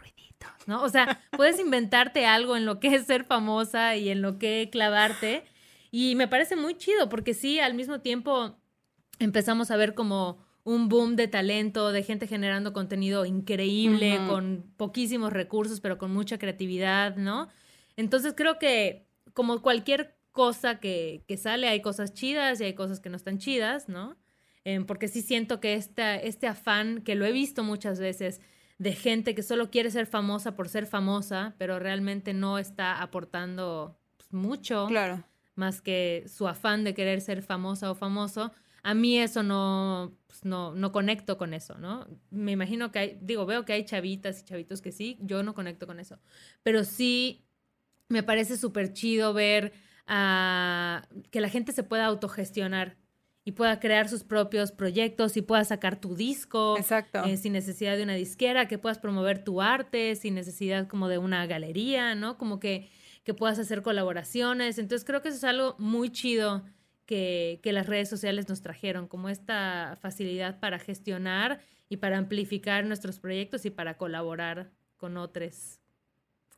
¿no? O sea, puedes inventarte algo en lo que es ser famosa y en lo que clavarte. Y me parece muy chido porque sí, al mismo tiempo empezamos a ver como un boom de talento, de gente generando contenido increíble, con poquísimos recursos, pero con mucha creatividad, ¿no? Entonces creo que como cualquier cosa que, que sale, hay cosas chidas y hay cosas que no están chidas, ¿no? Eh, porque sí siento que esta, este afán, que lo he visto muchas veces, de gente que solo quiere ser famosa por ser famosa, pero realmente no está aportando pues, mucho. Claro. Más que su afán de querer ser famosa o famoso. A mí eso no, pues, no, no conecto con eso, ¿no? Me imagino que hay, digo, veo que hay chavitas y chavitos que sí, yo no conecto con eso. Pero sí me parece súper chido ver que la gente se pueda autogestionar y pueda crear sus propios proyectos y pueda sacar tu disco Exacto. Eh, sin necesidad de una disquera, que puedas promover tu arte sin necesidad como de una galería, ¿no? Como que, que puedas hacer colaboraciones. Entonces creo que eso es algo muy chido que, que las redes sociales nos trajeron, como esta facilidad para gestionar y para amplificar nuestros proyectos y para colaborar con otros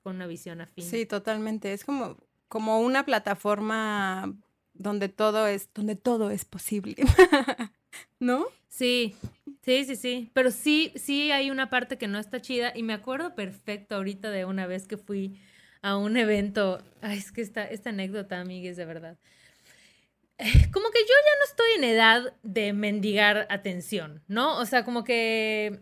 con una visión afín. Sí, totalmente. Es como, como una plataforma donde todo es, donde todo es posible. ¿No? Sí, sí, sí, sí. Pero sí, sí hay una parte que no está chida. Y me acuerdo perfecto ahorita de una vez que fui a un evento. Ay, es que esta, esta anécdota, amigues, de verdad. Como que yo ya no estoy en edad de mendigar atención, ¿no? O sea, como que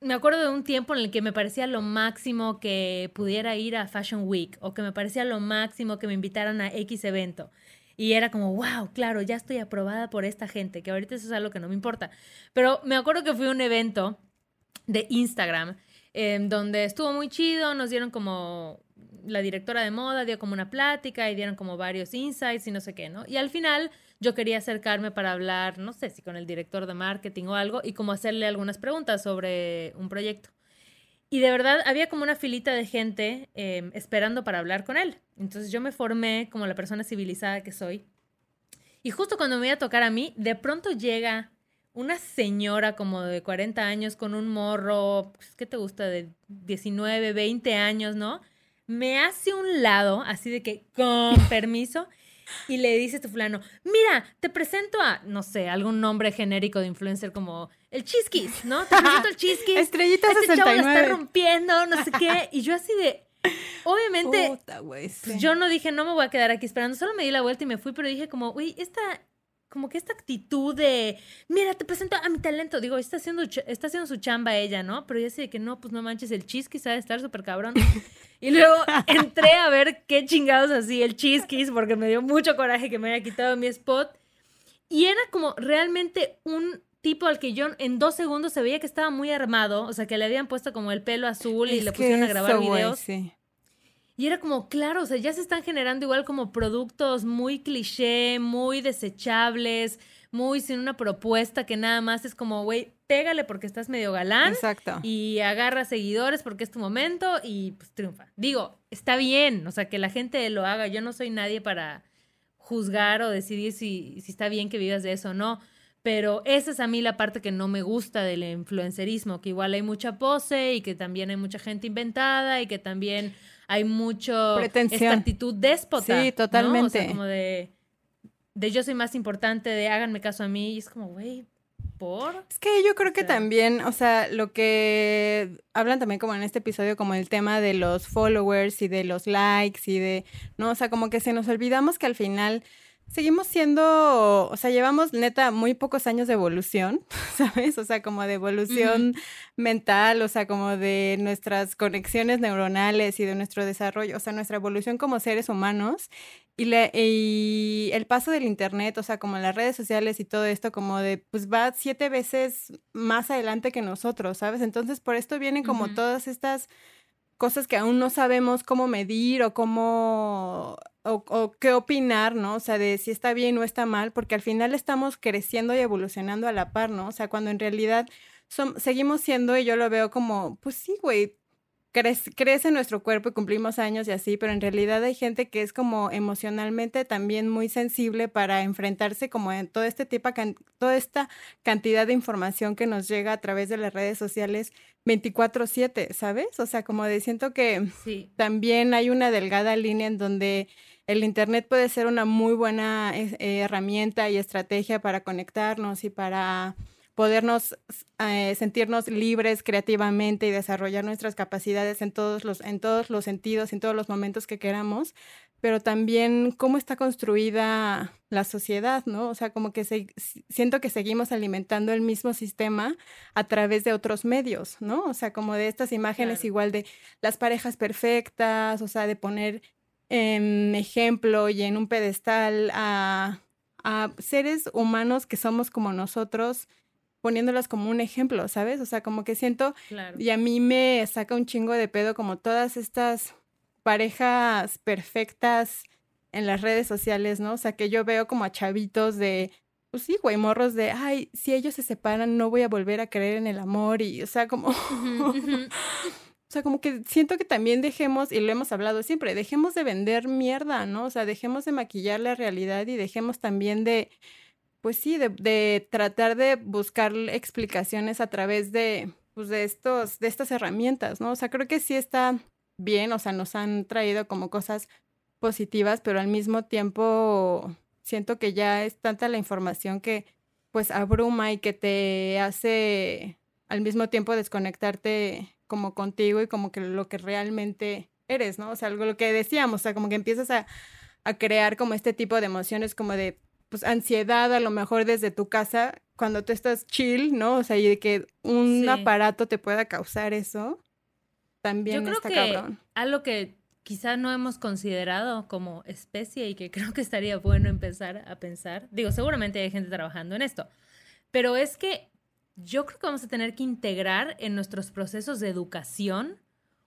me acuerdo de un tiempo en el que me parecía lo máximo que pudiera ir a Fashion Week o que me parecía lo máximo que me invitaran a X evento. Y era como, wow, claro, ya estoy aprobada por esta gente, que ahorita eso es algo que no me importa. Pero me acuerdo que fui a un evento de Instagram, em, donde estuvo muy chido, nos dieron como la directora de moda dio como una plática y dieron como varios insights y no sé qué, ¿no? Y al final yo quería acercarme para hablar, no sé si con el director de marketing o algo, y como hacerle algunas preguntas sobre un proyecto. Y de verdad había como una filita de gente em, esperando para hablar con él. Entonces yo me formé como la persona civilizada que soy. Y justo cuando me iba a tocar a mí, de pronto llega una señora como de 40 años con un morro, pues, ¿qué te gusta? De 19, 20 años, ¿no? Me hace un lado, así de que, con permiso, y le dice a este fulano, mira, te presento a, no sé, algún nombre genérico de influencer como el Chiskis, ¿no? Te presento al Chiskis. Estrellita este 69. chavo lo está rompiendo, no sé qué. Y yo así de, obviamente, pues, yo no dije, no me voy a quedar aquí esperando, solo me di la vuelta y me fui, pero dije como, uy, esta como que esta actitud de, mira, te presento a mi talento. Digo, está haciendo, está haciendo su chamba ella, ¿no? Pero así de que no, pues no manches, el Chiskis sabe estar súper cabrón. y luego entré a ver qué chingados así el Chiskis, porque me dio mucho coraje que me haya quitado mi spot. Y era como realmente un tipo al que yo en dos segundos se veía que estaba muy armado, o sea, que le habían puesto como el pelo azul y le pusieron a grabar videos. sí. Y era como, claro, o sea, ya se están generando igual como productos muy cliché, muy desechables, muy sin una propuesta que nada más es como, güey, pégale porque estás medio galán. Exacto. Y agarra seguidores porque es tu momento y pues triunfa. Digo, está bien, o sea, que la gente lo haga. Yo no soy nadie para juzgar o decidir si, si está bien que vivas de eso o no. Pero esa es a mí la parte que no me gusta del influencerismo, que igual hay mucha pose y que también hay mucha gente inventada y que también hay mucho esta actitud déspota. Sí, totalmente. O sea, como de, de yo soy más importante, de háganme caso a mí. Y es como, güey, ¿por? Es que yo creo que también, o sea, lo que hablan también como en este episodio, como el tema de los followers y de los likes y de, ¿no? O sea, como que se nos olvidamos que al final seguimos siendo, o sea, llevamos neta muy pocos años de evolución, ¿sabes? O sea, como de evolución mental, o sea, como de nuestras conexiones neuronales y de nuestro desarrollo, o sea, nuestra evolución como seres humanos y, y el paso del Internet, o sea, como las redes sociales y todo esto, como de, pues va siete veces más adelante que nosotros, ¿sabes? Entonces, por esto vienen como todas estas cosas que aún no sabemos cómo medir o cómo o, qué opinar, ¿no? O sea, de si está bien o está mal, porque al final estamos creciendo y evolucionando a la par, ¿no? O sea, cuando en realidad seguimos siendo, y yo lo veo como, pues sí, güey, crece, nuestro cuerpo y cumplimos años y así, pero en realidad hay gente que es como emocionalmente también muy sensible para enfrentarse como en todo este tipo, toda esta cantidad de información que nos llega a través de las redes sociales 24/7, ¿sabes? O sea, como de siento que también hay una delgada línea en donde el Internet puede ser una muy buena eh, herramienta y estrategia para conectarnos y para podernos eh, sentirnos libres creativamente y desarrollar nuestras capacidades en todos los en todos los sentidos, en todos los momentos que queramos, pero también cómo está construida la sociedad, ¿no? O sea, como que siento que seguimos alimentando el mismo sistema a través de otros medios, ¿no? O sea, como de estas imágenes igual de las parejas perfectas, o sea, de poner en ejemplo y en un pedestal a, a seres humanos que somos como nosotros, poniéndolas como un ejemplo, ¿sabes? O sea, como que siento, y a mí me saca un chingo de pedo como todas estas parejas perfectas en las redes sociales, ¿no? O sea, que yo veo como a chavitos de, pues sí, güey, morros de, ay, si ellos se separan no voy a volver a creer en el amor y, o sea, como... O sea, como que siento que también dejemos, y lo hemos hablado siempre, dejemos de vender mierda, ¿no? O sea, dejemos de maquillar la realidad y dejemos también de, pues sí, de, tratar de buscar explicaciones a través de, pues de, estos, de estas herramientas, ¿no? O sea, creo que sí está bien, o sea, nos han traído como cosas positivas, pero al mismo tiempo siento que ya es tanta la información que pues abruma y que te hace al mismo tiempo desconectarte como contigo y como que lo que realmente eres, ¿no? O sea, algo lo que decíamos, o sea, como que empiezas a, a crear como este tipo de emociones como de pues ansiedad a lo mejor desde tu casa cuando tú estás chill, ¿no? O sea, y de que un aparato te pueda causar eso, también Yo creo está que cabrón. Algo que quizá no hemos considerado como especie y que creo que estaría bueno empezar a pensar. Digo, seguramente hay gente trabajando en esto, pero es que yo creo que vamos a tener que integrar en nuestros procesos de educación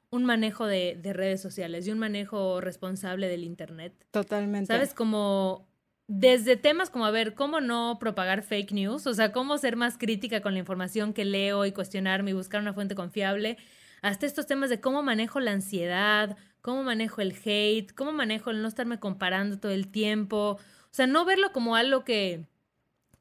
un manejo de, de redes sociales y un manejo responsable del Internet. Totalmente. ¿Sabes? Como desde temas como, a ver, cómo no propagar fake news, o sea, cómo ser más crítica con la información que leo y cuestionarme y buscar una fuente confiable, hasta estos temas de cómo manejo la ansiedad, cómo manejo el hate, cómo manejo el no estarme comparando todo el tiempo, o sea, no verlo como algo que,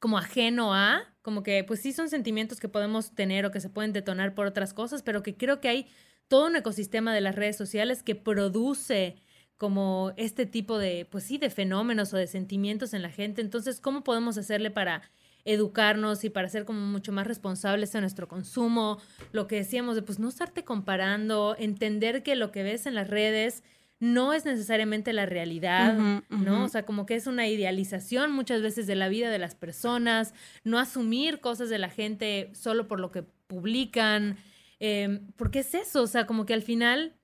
como ajeno a, como que pues sí son sentimientos que podemos tener o que se pueden detonar por otras cosas, pero que creo que hay todo un ecosistema de las redes sociales que produce como este tipo de, pues sí, de fenómenos o de sentimientos en la gente. Entonces, ¿cómo podemos hacerle para educarnos y para ser como mucho más responsables en nuestro consumo? Lo que decíamos de, pues, no estarte comparando, entender que lo que ves en las redes no es necesariamente la realidad, ¿no? O sea, como que es una idealización muchas veces de la vida de las personas, no asumir cosas de la gente solo por lo que publican, eh, porque es eso, o sea, como que al final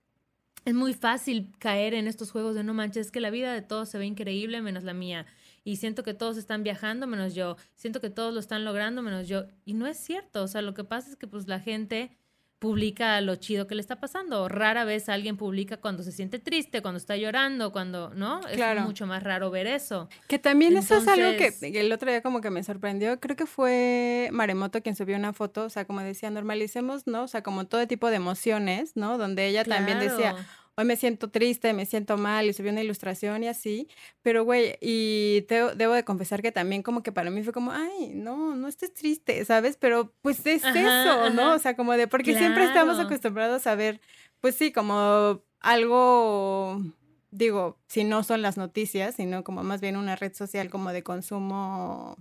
es muy fácil caer en estos juegos de no manches, es que la vida de todos se ve increíble menos la mía. Y siento que todos están viajando menos yo. Siento que todos lo están logrando menos yo. Y no es cierto. O sea, lo que pasa es que pues la gente publica lo chido que le está pasando. Rara vez alguien publica cuando se siente triste, cuando está llorando, cuando, ¿no? Es mucho más raro ver eso. Que también eso es algo que, el otro día como que me sorprendió. Creo que fue Maremoto quien subió una foto, o sea, como decía, normalicemos, ¿no? O sea, como todo tipo de emociones, ¿no? Donde ella también decía, hoy me siento triste, me siento mal y subió una ilustración y así, pero güey, y te, debo de confesar que también como que para mí fue como, ay, no, no estés triste, ¿sabes? Pero pues es eso, ¿no? O sea, como de, porque siempre estamos acostumbrados a ver, pues sí, como algo, digo, si no son las noticias, sino como más bien una red social como de consumo,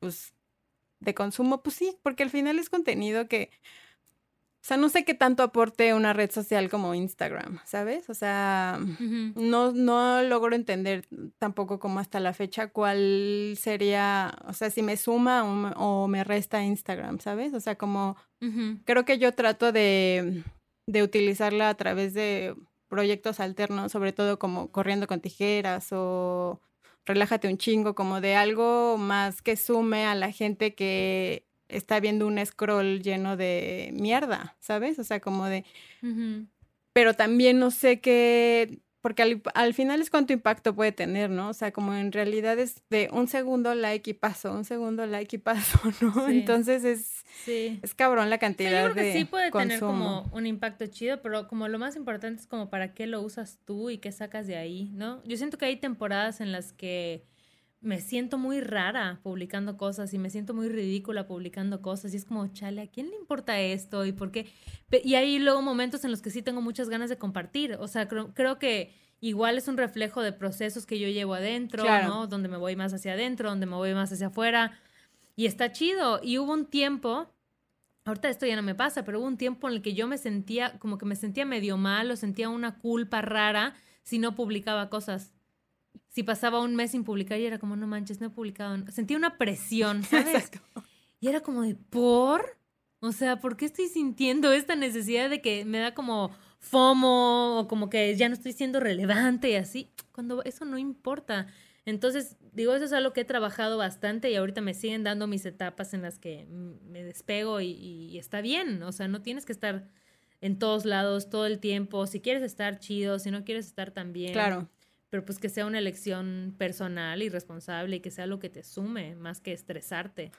pues, de consumo, pues sí, porque al final es contenido que o sea, no sé qué tanto aporte una red social como Instagram, ¿sabes? O sea, no, no logro entender tampoco como hasta la fecha cuál sería, o sea, si me suma o, me resta Instagram, ¿sabes? O sea, como creo que yo trato de, de utilizarla a través de proyectos alternos, sobre todo como corriendo con tijeras o relájate un chingo, como de algo más que sume a la gente que está viendo un scroll lleno de mierda, ¿sabes? O sea, como de... Pero también no sé qué, porque al, final es cuánto impacto puede tener, ¿no? O sea, como en realidad es de un segundo like y paso, un segundo like y paso, ¿no? Entonces es, es cabrón la cantidad yo creo que sí puede tener como un impacto chido, pero como lo más importante es como para qué lo usas tú y qué sacas de ahí, ¿no? Yo siento que hay temporadas en las que me siento muy rara publicando cosas y me siento muy ridícula publicando cosas y es como, chale, ¿a quién le importa esto? ¿Y por qué? Y hay luego momentos en los que sí tengo muchas ganas de compartir, o sea, creo, creo que igual es un reflejo de procesos que yo llevo adentro, ¿no? Donde me voy más hacia adentro, donde me voy más hacia afuera y está chido. Y hubo un tiempo, ahorita esto ya no me pasa, pero hubo un tiempo en el que yo me sentía, como que me sentía medio mal o sentía una culpa rara si no publicaba cosas si pasaba un mes sin publicar y era como, no manches, no he publicado. Sentía una presión, ¿sabes? Y era como de, ¿por? O sea, ¿por qué estoy sintiendo esta necesidad de que me da como FOMO o como que ya no estoy siendo relevante y así? Cuando eso no importa. Entonces, digo, eso es algo que he trabajado bastante y ahorita me siguen dando mis etapas en las que me despego y, y está bien. O sea, no tienes que estar en todos lados todo el tiempo. Si quieres estar chido, si no quieres estar tan bien. Claro pero pues que sea una elección personal y responsable y que sea lo que te sume, más que estresarte.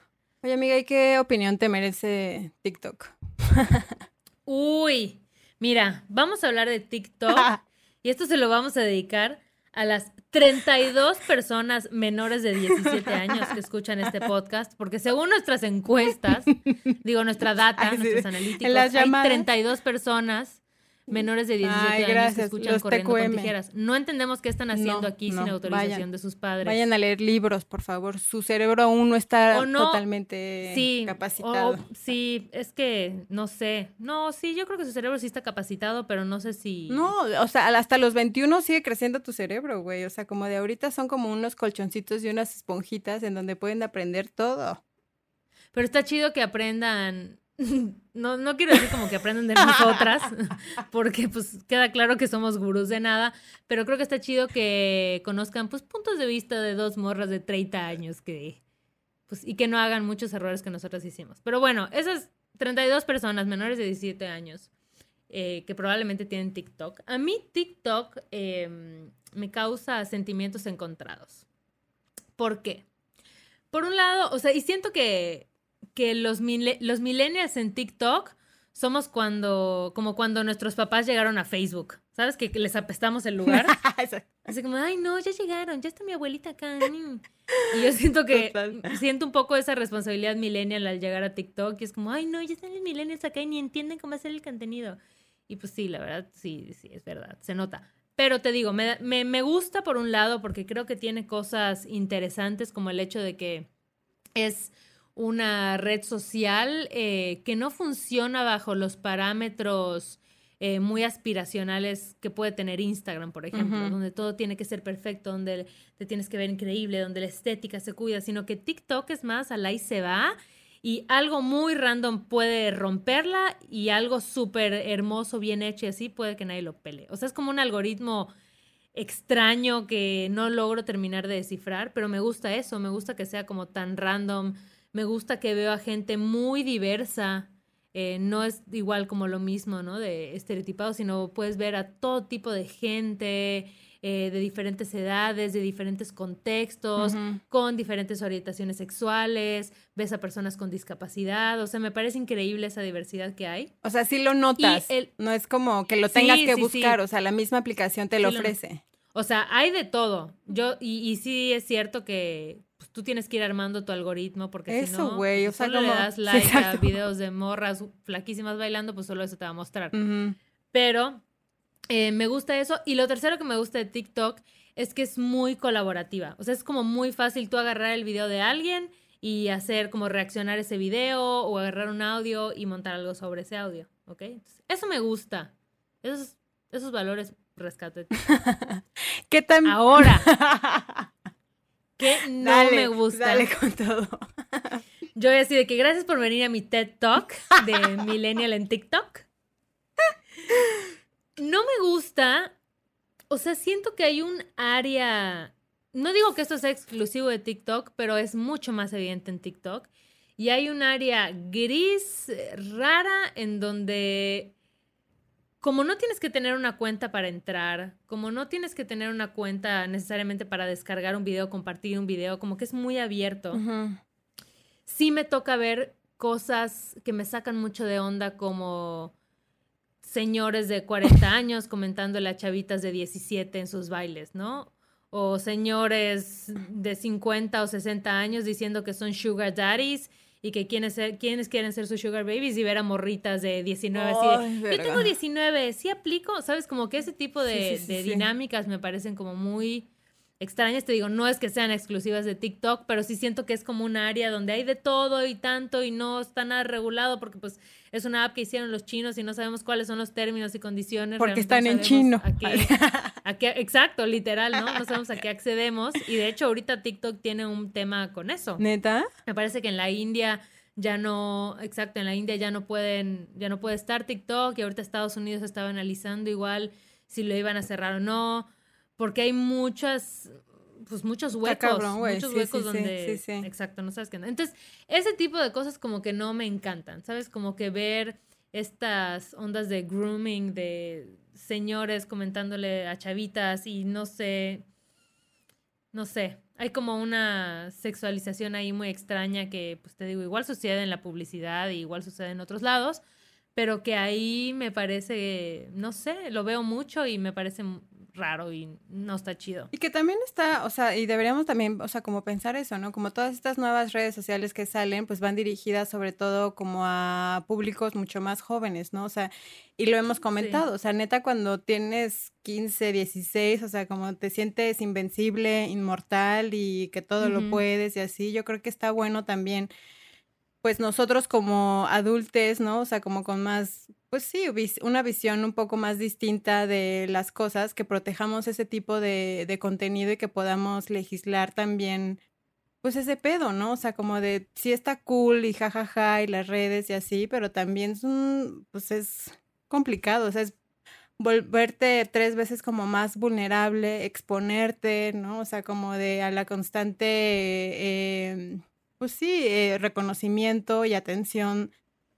Oye, amiga, ¿y qué opinión te merece TikTok? Uy, mira, vamos a hablar de TikTok y esto se lo vamos a dedicar a las 32 personas menores de 17 años que escuchan este podcast, porque según nuestras encuestas, digo, nuestra data, nuestros analíticos, hay 32 personas menores de 17 años que escuchan corriendo con tijeras. No entendemos qué están haciendo aquí sin autorización de sus padres. Vayan a leer libros, por favor. Su cerebro aún no está totalmente capacitado. sí, es que no sé. No, sí, yo creo que su cerebro sí está capacitado, pero no sé si. No, o sea, hasta los 21 sigue creciendo tu cerebro, güey. O sea, como de ahorita son como unos colchoncitos y unas esponjitas en donde pueden aprender todo. Pero está chido que aprendan no, no quiero decir como que aprendan de nosotras, porque pues queda claro que somos gurús de nada, pero creo que está chido que conozcan pues puntos de vista de dos morras de 30 años que pues y que no hagan muchos errores que nosotras hicimos. Pero bueno, esas 32 personas menores de 17 años eh, que probablemente tienen TikTok, a mí TikTok em, me causa sentimientos encontrados. ¿Por qué? Por un lado, o sea, y siento que que los, los millennials en TikTok somos cuando, como cuando nuestros papás llegaron a Facebook. ¿Sabes? Que, les apestamos el lugar. Así como, ay, no, ya llegaron, ya está mi abuelita acá. Y yo siento que, siento un poco esa responsabilidad millennial al llegar a TikTok. Y es como, ay, no, ya están los millennials acá y ni entienden cómo hacer el contenido. Y pues sí, la verdad, sí, sí, es verdad, se nota. Pero te digo, me, me, me gusta por un lado porque creo que tiene cosas interesantes como el hecho de que es una red social eh, que no funciona bajo los parámetros eh, muy aspiracionales que puede tener Instagram, por ejemplo, donde todo tiene que ser perfecto, donde te tienes que ver increíble, donde la estética se cuida, sino que TikTok es más al ahí se va y algo muy random puede romperla y algo súper hermoso, bien hecho y así puede que nadie lo pele. O sea, es como un algoritmo extraño que no logro terminar de descifrar, pero me gusta eso, me gusta que sea como tan random me gusta que veo a gente muy diversa. Eh, no es igual como lo mismo, ¿no? De estereotipado, sino puedes ver a todo tipo de gente, eh, de diferentes edades, de diferentes contextos, con diferentes orientaciones sexuales, ves a personas con discapacidad, o sea, me parece increíble esa diversidad que hay. O sea, sí lo notas, no es como que lo tengas que buscar, o sea, la misma aplicación te lo ofrece. O sea, hay de todo. Yo, y, y sí es cierto que tú tienes que ir armando tu algoritmo porque si no, o solo le das like a videos de morras flaquísimas bailando, pues solo eso te va a mostrar. Pero eh, me gusta eso. Y lo tercero que me gusta de TikTok es que es muy colaborativa. O sea, es como muy fácil tú agarrar el video de alguien y hacer como reaccionar ese video o agarrar un audio y montar algo sobre ese audio. ¿Ok? eso me gusta. Esos, esos valores rescate. ¿Qué tan... Ahora. que no me gusta. Dale con todo. Yo voy a decir que gracias por venir a mi TED Talk de Millennial en TikTok. No me gusta, o sea, siento que hay un área, no digo que esto sea exclusivo de TikTok, pero es mucho más evidente en TikTok. Y hay un área gris, rara, en donde como no tienes que tener una cuenta para entrar, como no tienes que tener una cuenta necesariamente para descargar un video, compartir un video, como que es muy abierto, sí me toca ver cosas que me sacan mucho de onda como señores de 40 años comentándole a chavitas de 17 en sus bailes, ¿no? O señores de 50 o 60 años diciendo que son sugar daddies y que quienes, quienes quieren ser sus sugar babies y ver a morritas de 19 así de, yo tengo 19, sí aplico, ¿sabes? Como que ese tipo de, dinámicas me parecen como muy extrañas, te digo, no es que sean exclusivas de TikTok, pero sí siento que es como un área donde hay de todo y tanto y no está nada regulado porque pues es una app que hicieron los chinos y no sabemos cuáles son los términos y condiciones. Porque están en chino. exacto, literal, ¿no? No sabemos a qué accedemos. Y de hecho, ahorita TikTok tiene un tema con eso. ¿Neta? Me parece que en la India ya no, exacto, en la India ya no pueden, ya no puede estar TikTok y ahorita Estados Unidos estaba analizando igual si lo iban a cerrar o no, porque hay muchas, pues muchos huecos, muchos huecos donde, exacto, no sabes qué. Entonces, ese tipo de cosas como que no me encantan, ¿sabes? Como que ver estas ondas de grooming de señores comentándole a chavitas y no sé, no sé, hay como una sexualización ahí muy extraña que, pues te digo, igual sucede en la publicidad y igual sucede en otros lados, pero que ahí me parece, no sé, lo veo mucho y me parece raro y no está chido. Y que también está, o sea, y deberíamos también, o sea, como pensar eso, ¿no? Como todas estas nuevas redes sociales que salen, pues van dirigidas sobre todo como a públicos mucho más jóvenes, ¿no? O sea, y lo hemos comentado, o sea, neta, cuando tienes 15, 16, o sea, como te sientes invencible, inmortal y que todo lo puedes y así, yo creo que está bueno también pues nosotros como adultos, ¿no? O sea, como con más, pues sí, una visión un poco más distinta de las cosas, que protejamos ese tipo de, de contenido y que podamos legislar también pues ese pedo, ¿no? O sea, como de sí está cool y jajaja y las redes y así, pero también es un, pues es complicado, o sea, es volverte tres veces como más vulnerable, exponerte, ¿no? O sea, como de a la constante, eh, pues sí, eh, reconocimiento y atención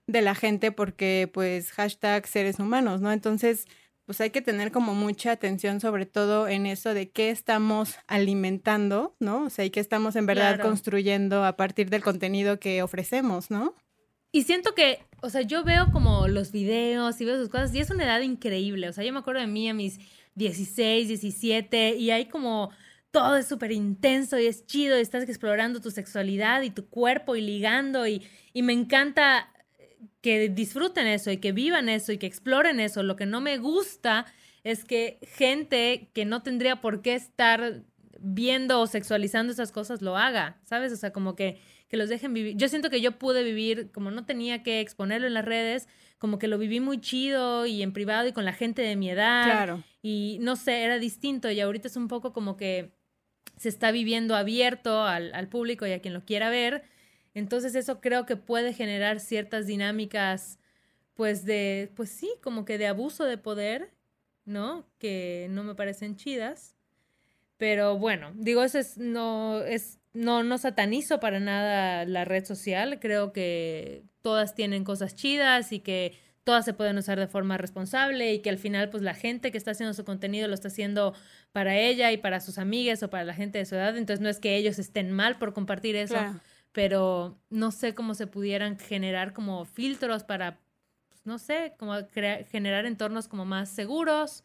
de la gente porque pues hashtag seres humanos, ¿no? Entonces, pues hay que tener como mucha atención sobre todo en eso de qué estamos alimentando, ¿no? O sea, y qué estamos en verdad construyendo a partir del contenido que ofrecemos, ¿no? Y siento que, o sea, yo veo como los videos y veo sus cosas y es una edad increíble. O sea, yo me acuerdo de mí a mis 16, 17 y hay como todo es súper intenso y es chido y estás explorando tu sexualidad y tu cuerpo y ligando y, y me encanta que disfruten eso y que vivan eso y que exploren eso. Lo que no me gusta es que gente que no tendría por qué estar viendo o sexualizando esas cosas lo haga, ¿sabes? O sea, como que, que los dejen vivir. Yo siento que yo pude vivir, como no tenía que exponerlo en las redes, como que lo viví muy chido y en privado y con la gente de mi edad. Claro. Y no sé, era distinto y ahorita es un poco como que se está viviendo abierto al, al público y a quien lo quiera ver entonces eso creo que puede generar ciertas dinámicas, pues de, pues sí, como que de abuso de poder, ¿no? Que no me parecen chidas. Pero bueno, digo, eso es, no, es, no, no satanizo para nada la red social. Creo que todas tienen cosas chidas y que todas se pueden usar de forma responsable y que al final pues la gente que está haciendo su contenido lo está haciendo para ella y para sus amigas o para la gente de su edad, entonces no es que ellos estén mal por compartir eso, pero no sé cómo se pudieran generar como filtros para, pues, no sé, como generar entornos como más seguros.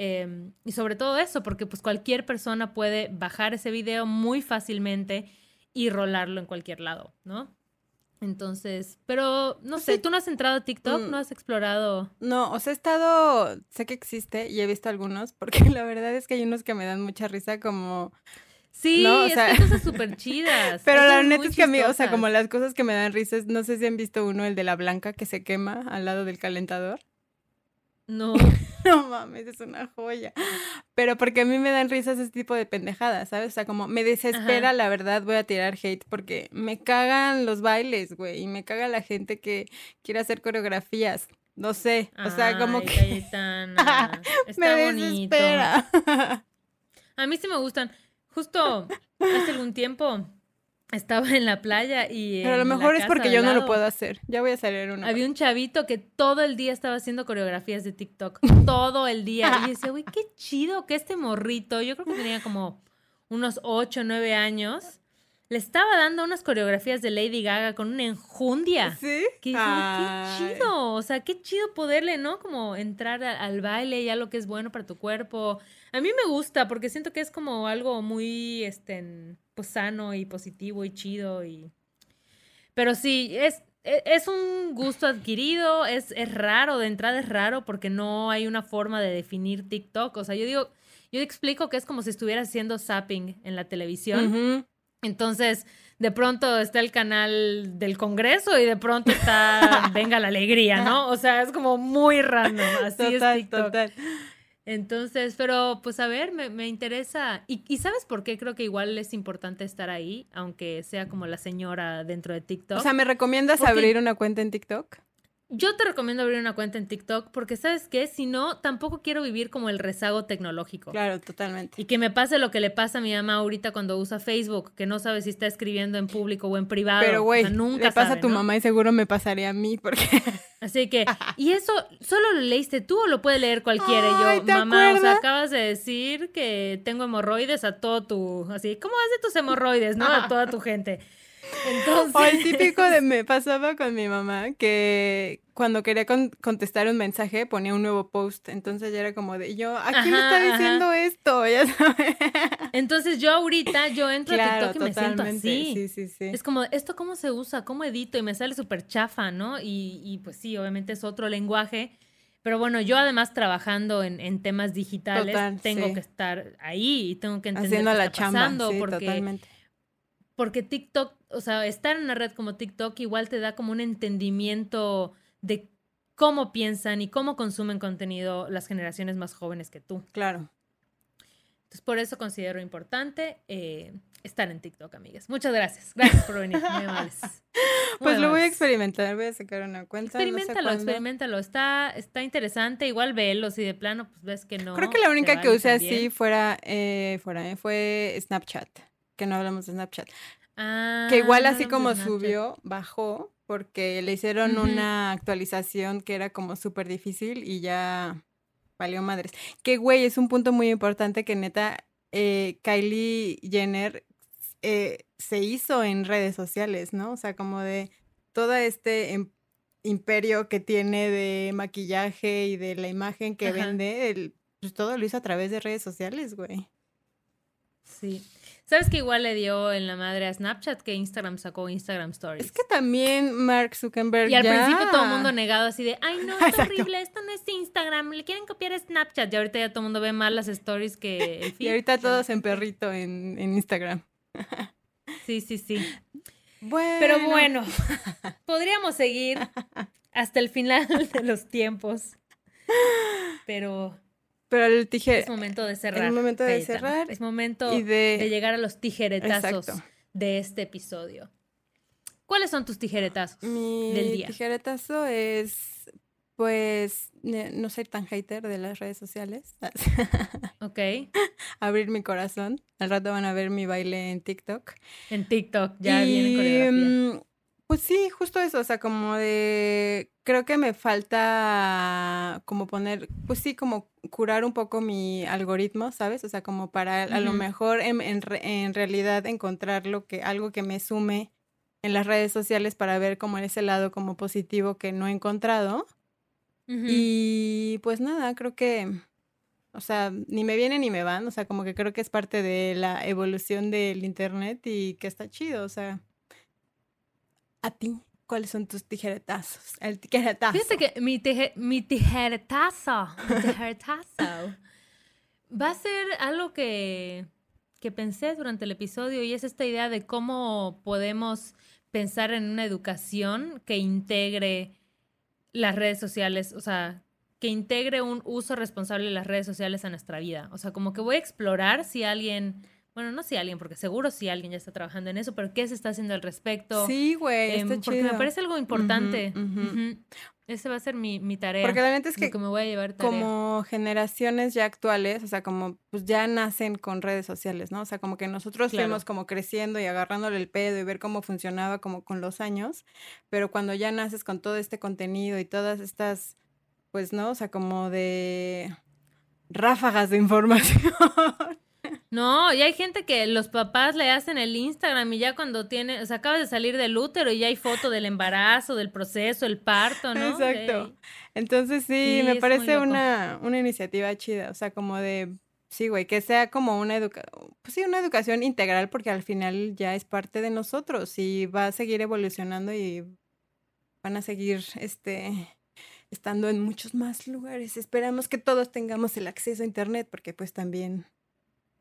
Em, y sobre todo eso, porque pues cualquier persona puede bajar ese video muy fácilmente y rolarlo en cualquier lado, ¿no? Entonces, pero no sé, ¿tú no has entrado a TikTok? Mm. ¿No has explorado? No, o sea, he estado, sé que existe y he visto algunos, porque la verdad es que hay unos que me dan mucha risa como Sí, ¿no? o sea, cosas súper chidas. Pero la neta es que a mí, o sea, como las cosas que me dan risas, no sé si han visto uno, el de la blanca que se quema al lado del calentador. No. no mames, es una joya. Pero porque a mí me dan risas ese tipo de pendejadas, ¿sabes? O sea, como me desespera, la verdad, voy a tirar hate porque me cagan los bailes, güey, y me caga la gente que quiere hacer coreografías. No sé, o sea, como que... me desespera. A mí sí me gustan. Justo hace algún tiempo estaba en la playa y. Pero a lo mejor es porque yo no lo puedo hacer. Ya voy a salir una. Había un chavito que todo el día estaba haciendo coreografías de TikTok. todo el día. Y decía, güey, qué chido que este morrito, yo creo que tenía como unos 8 o 9 años, le estaba dando unas coreografías de Lady Gaga con una enjundia. ¿Sí? Que qué chido. O sea, qué chido poderle, ¿no? Como entrar al baile y a lo que es bueno para tu cuerpo a mí me gusta porque siento que es como algo muy, este, pues sano y positivo y chido y... Pero sí, es, e, es un gusto adquirido, es, es raro, de entrada es raro porque no hay una forma de definir TikTok. O sea, yo digo, yo explico que es como si estuviera haciendo zapping en la televisión. Entonces, de pronto está el canal del Congreso y de pronto está Venga la Alegría, ¿no? O sea, es como muy random. Así es TikTok. Total. Entonces, pero pues a ver, me, me interesa. Y, y, sabes por qué creo que igual es importante estar ahí, aunque sea como la señora dentro de TikTok. O sea, ¿me recomiendas abrir una cuenta en TikTok? Yo te recomiendo abrir una cuenta en TikTok porque, ¿sabes qué? Si no, tampoco quiero vivir como el rezago tecnológico. Claro, totalmente. Y que me pase lo que le pasa a mi mamá ahorita cuando usa Facebook, que no sabe si está escribiendo en público o en privado. Pero, güey, nunca le pasa a tu mamá y seguro me pasaría a mí porque... Así que, ¿y eso solo lo leíste tú o lo puede leer cualquiera? y yo, mamá, o sea, acabas de decir que tengo hemorroides a todo tu... Así, ¿cómo hace tus hemorroides, no? A toda tu gente. Entonces... O el típico de me pasaba con mi mamá que cuando quería contestar un mensaje ponía un nuevo post, entonces ya era como de yo, ¿a quién está diciendo esto? Ya sabes. Entonces yo ahorita yo entro a TikTok y me siento así. Sí, sí, sí. Es como, ¿esto cómo se usa? ¿Cómo edito? Y me sale súper chafa, ¿no? Y, y, pues sí, obviamente es otro lenguaje. Pero bueno, yo además trabajando en, en temas digitales, tengo que estar ahí y tengo que entender Haciendo qué la está chamba, pasando porque, totalmente. Porque TikTok, o sea, estar en una red como TikTok igual te da como un entendimiento de cómo piensan y cómo consumen contenido las generaciones más jóvenes que tú. Claro. Entonces, por eso considero importante. Eh, estar en TikTok, amigas. Muchas gracias. Gracias por venir. Muy amables. pues lo voy a experimentar, voy a sacar una cuenta. Experimentalo, experimentalo. Está, está interesante. Igual velo, si de plano, pues ves que no. Creo que la única que usé así fuera, eh, fuera, eh, fue Snapchat. Que no hablamos de Snapchat. Ah, que igual así como subió, bajó, porque le hicieron una actualización que era como súper difícil y ya valió madres. Que güey, es un punto muy importante que neta eh, Kylie Jenner eh, se hizo en redes sociales, ¿no? O sea, como de todo este em, imperio que tiene de maquillaje y de la imagen que vende, el, pues todo lo hizo a través de redes sociales, güey. Sí. ¿Sabes que igual le dio en la madre a Snapchat que Instagram sacó Instagram Stories? Es que también Mark Zuckerberg. Y al principio todo el mundo negado así de, ay no, es horrible, esto no es Instagram, le quieren copiar a Snapchat. Y ahorita ya todo el mundo ve más las stories que el feed. Y ahorita todos en perrito en, en Instagram. Sí, sí, sí. Bueno. Pero bueno, podríamos seguir hasta el final de los tiempos. Pero pero el tijer... Es momento de cerrar. Es momento de cerrar. Es momento de... llegar a los tijeretazos de este episodio. ¿Cuáles son tus tijeretazos Mi del día? tijeretazo es, pues, no ser tan hater de las redes sociales. ok. Abrir mi corazón. Al rato van a ver mi baile en TikTok. En TikTok, ya viene coreografía. Pues sí, justo eso, o sea, como de, creo que me falta como poner, pues sí, como curar un poco mi algoritmo, ¿sabes? O sea, como para a lo mejor en, en, realidad encontrar lo que, algo que me sume en las redes sociales para ver como ese lado como positivo que no he encontrado. Y pues nada, creo que, o sea, ni me vienen ni me van, o sea, como que creo que es parte de la evolución del Internet y que está chido, o sea a ti, ¿cuáles son tus tijeretazos? El tijeretazo. Fíjate que mi, mi tijeretazo, tijeretazo va a ser algo que, que pensé durante el episodio y es esta idea de cómo podemos pensar en una educación que integre las redes sociales, o sea, que integre un uso responsable de las redes sociales a nuestra vida. O sea, como que voy a explorar si alguien bueno, no si alguien, porque seguro si alguien ya está trabajando en eso, pero ¿qué se está haciendo al respecto? Sí, güey, em, Porque me parece algo importante. Ese va a ser mi, mi, tarea. Porque la verdad es que, me voy a llevar como generaciones ya actuales, o sea, como pues ya nacen con redes sociales, ¿no? O sea, como que nosotros fuimos como creciendo y agarrándole el pedo y ver cómo funcionaba como con los años, pero cuando ya naces con todo este contenido y todas estas, pues, ¿no? O sea, como de ráfagas de información. No, y hay gente que los papás le hacen el Instagram y ya cuando tiene, o sea, acabas de salir del útero y ya hay foto del embarazo, del proceso, el parto, ¿no? Exacto. Entonces sí, me parece una, una iniciativa chida, o sea, como de, sí, güey, que sea como una educación, pues sí, una educación integral porque al final ya es parte de nosotros y va a seguir evolucionando y van a seguir, este, estando en muchos más lugares. Esperamos que todos tengamos el acceso a Internet porque pues también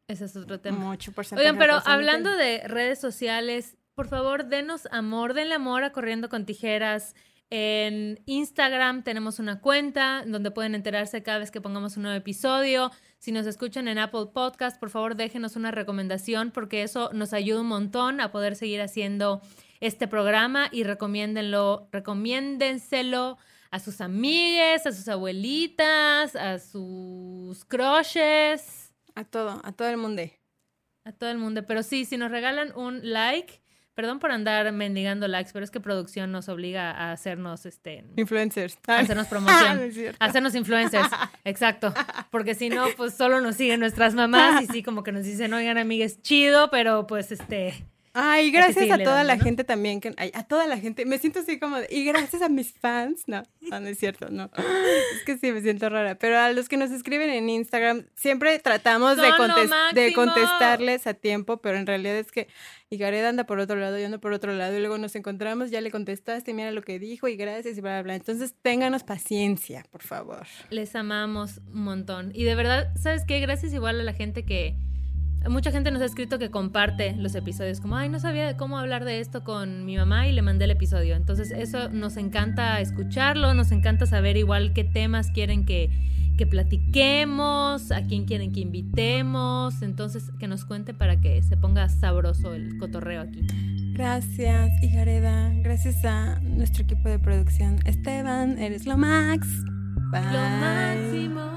ese es otro tema. Mucho Oigan, pero hablando de redes sociales, por favor, denos amor, denle amor a Corriendo con Tijeras. En Instagram tenemos una cuenta donde pueden enterarse cada vez que pongamos un nuevo episodio. Si nos escuchan en Apple Podcast, por favor déjenos una recomendación porque eso nos ayuda un montón a poder seguir haciendo este programa y recomiéndenlo, recomiéndenselo a sus amigues, a sus abuelitas, a sus crushes a todo, a todo el mundo. A todo el mundo. Pero sí, si nos regalan un like, perdón por andar mendigando likes, pero es que producción nos obliga a hacernos este influencers. A hacernos promoción. a hacernos influencers. Exacto. Porque si no, pues solo nos siguen nuestras mamás y sí, como que nos dicen, oigan, amigues, chido, pero pues este Ay, gracias a toda la gente también, que, a toda la gente, me siento así como, de, y gracias a mis fans, no, no, es cierto, no, es que sí, me siento rara, pero a los que nos escriben en Instagram, siempre tratamos de, de contestarles a tiempo, pero en realidad es que y Gareda anda por otro lado, yo ando por otro lado, y luego nos encontramos, ya le contestaste, mira lo que dijo, y gracias, y bla, bla, bla. Entonces, ténganos paciencia, por favor. Les amamos un montón. Y de verdad, ¿sabes qué? Gracias igual a la gente que Mucha gente nos ha escrito que comparte los episodios, como, ay, no sabía cómo hablar de esto con mi mamá y le mandé el episodio. Entonces eso nos encanta escucharlo, nos encanta saber igual qué temas quieren que, que platiquemos, a quién quieren que invitemos, entonces que nos cuente para que se ponga sabroso el cotorreo aquí. Gracias, Igareda. Gracias a nuestro equipo de producción. Esteban, eres lo max. Bye. Lo máximo.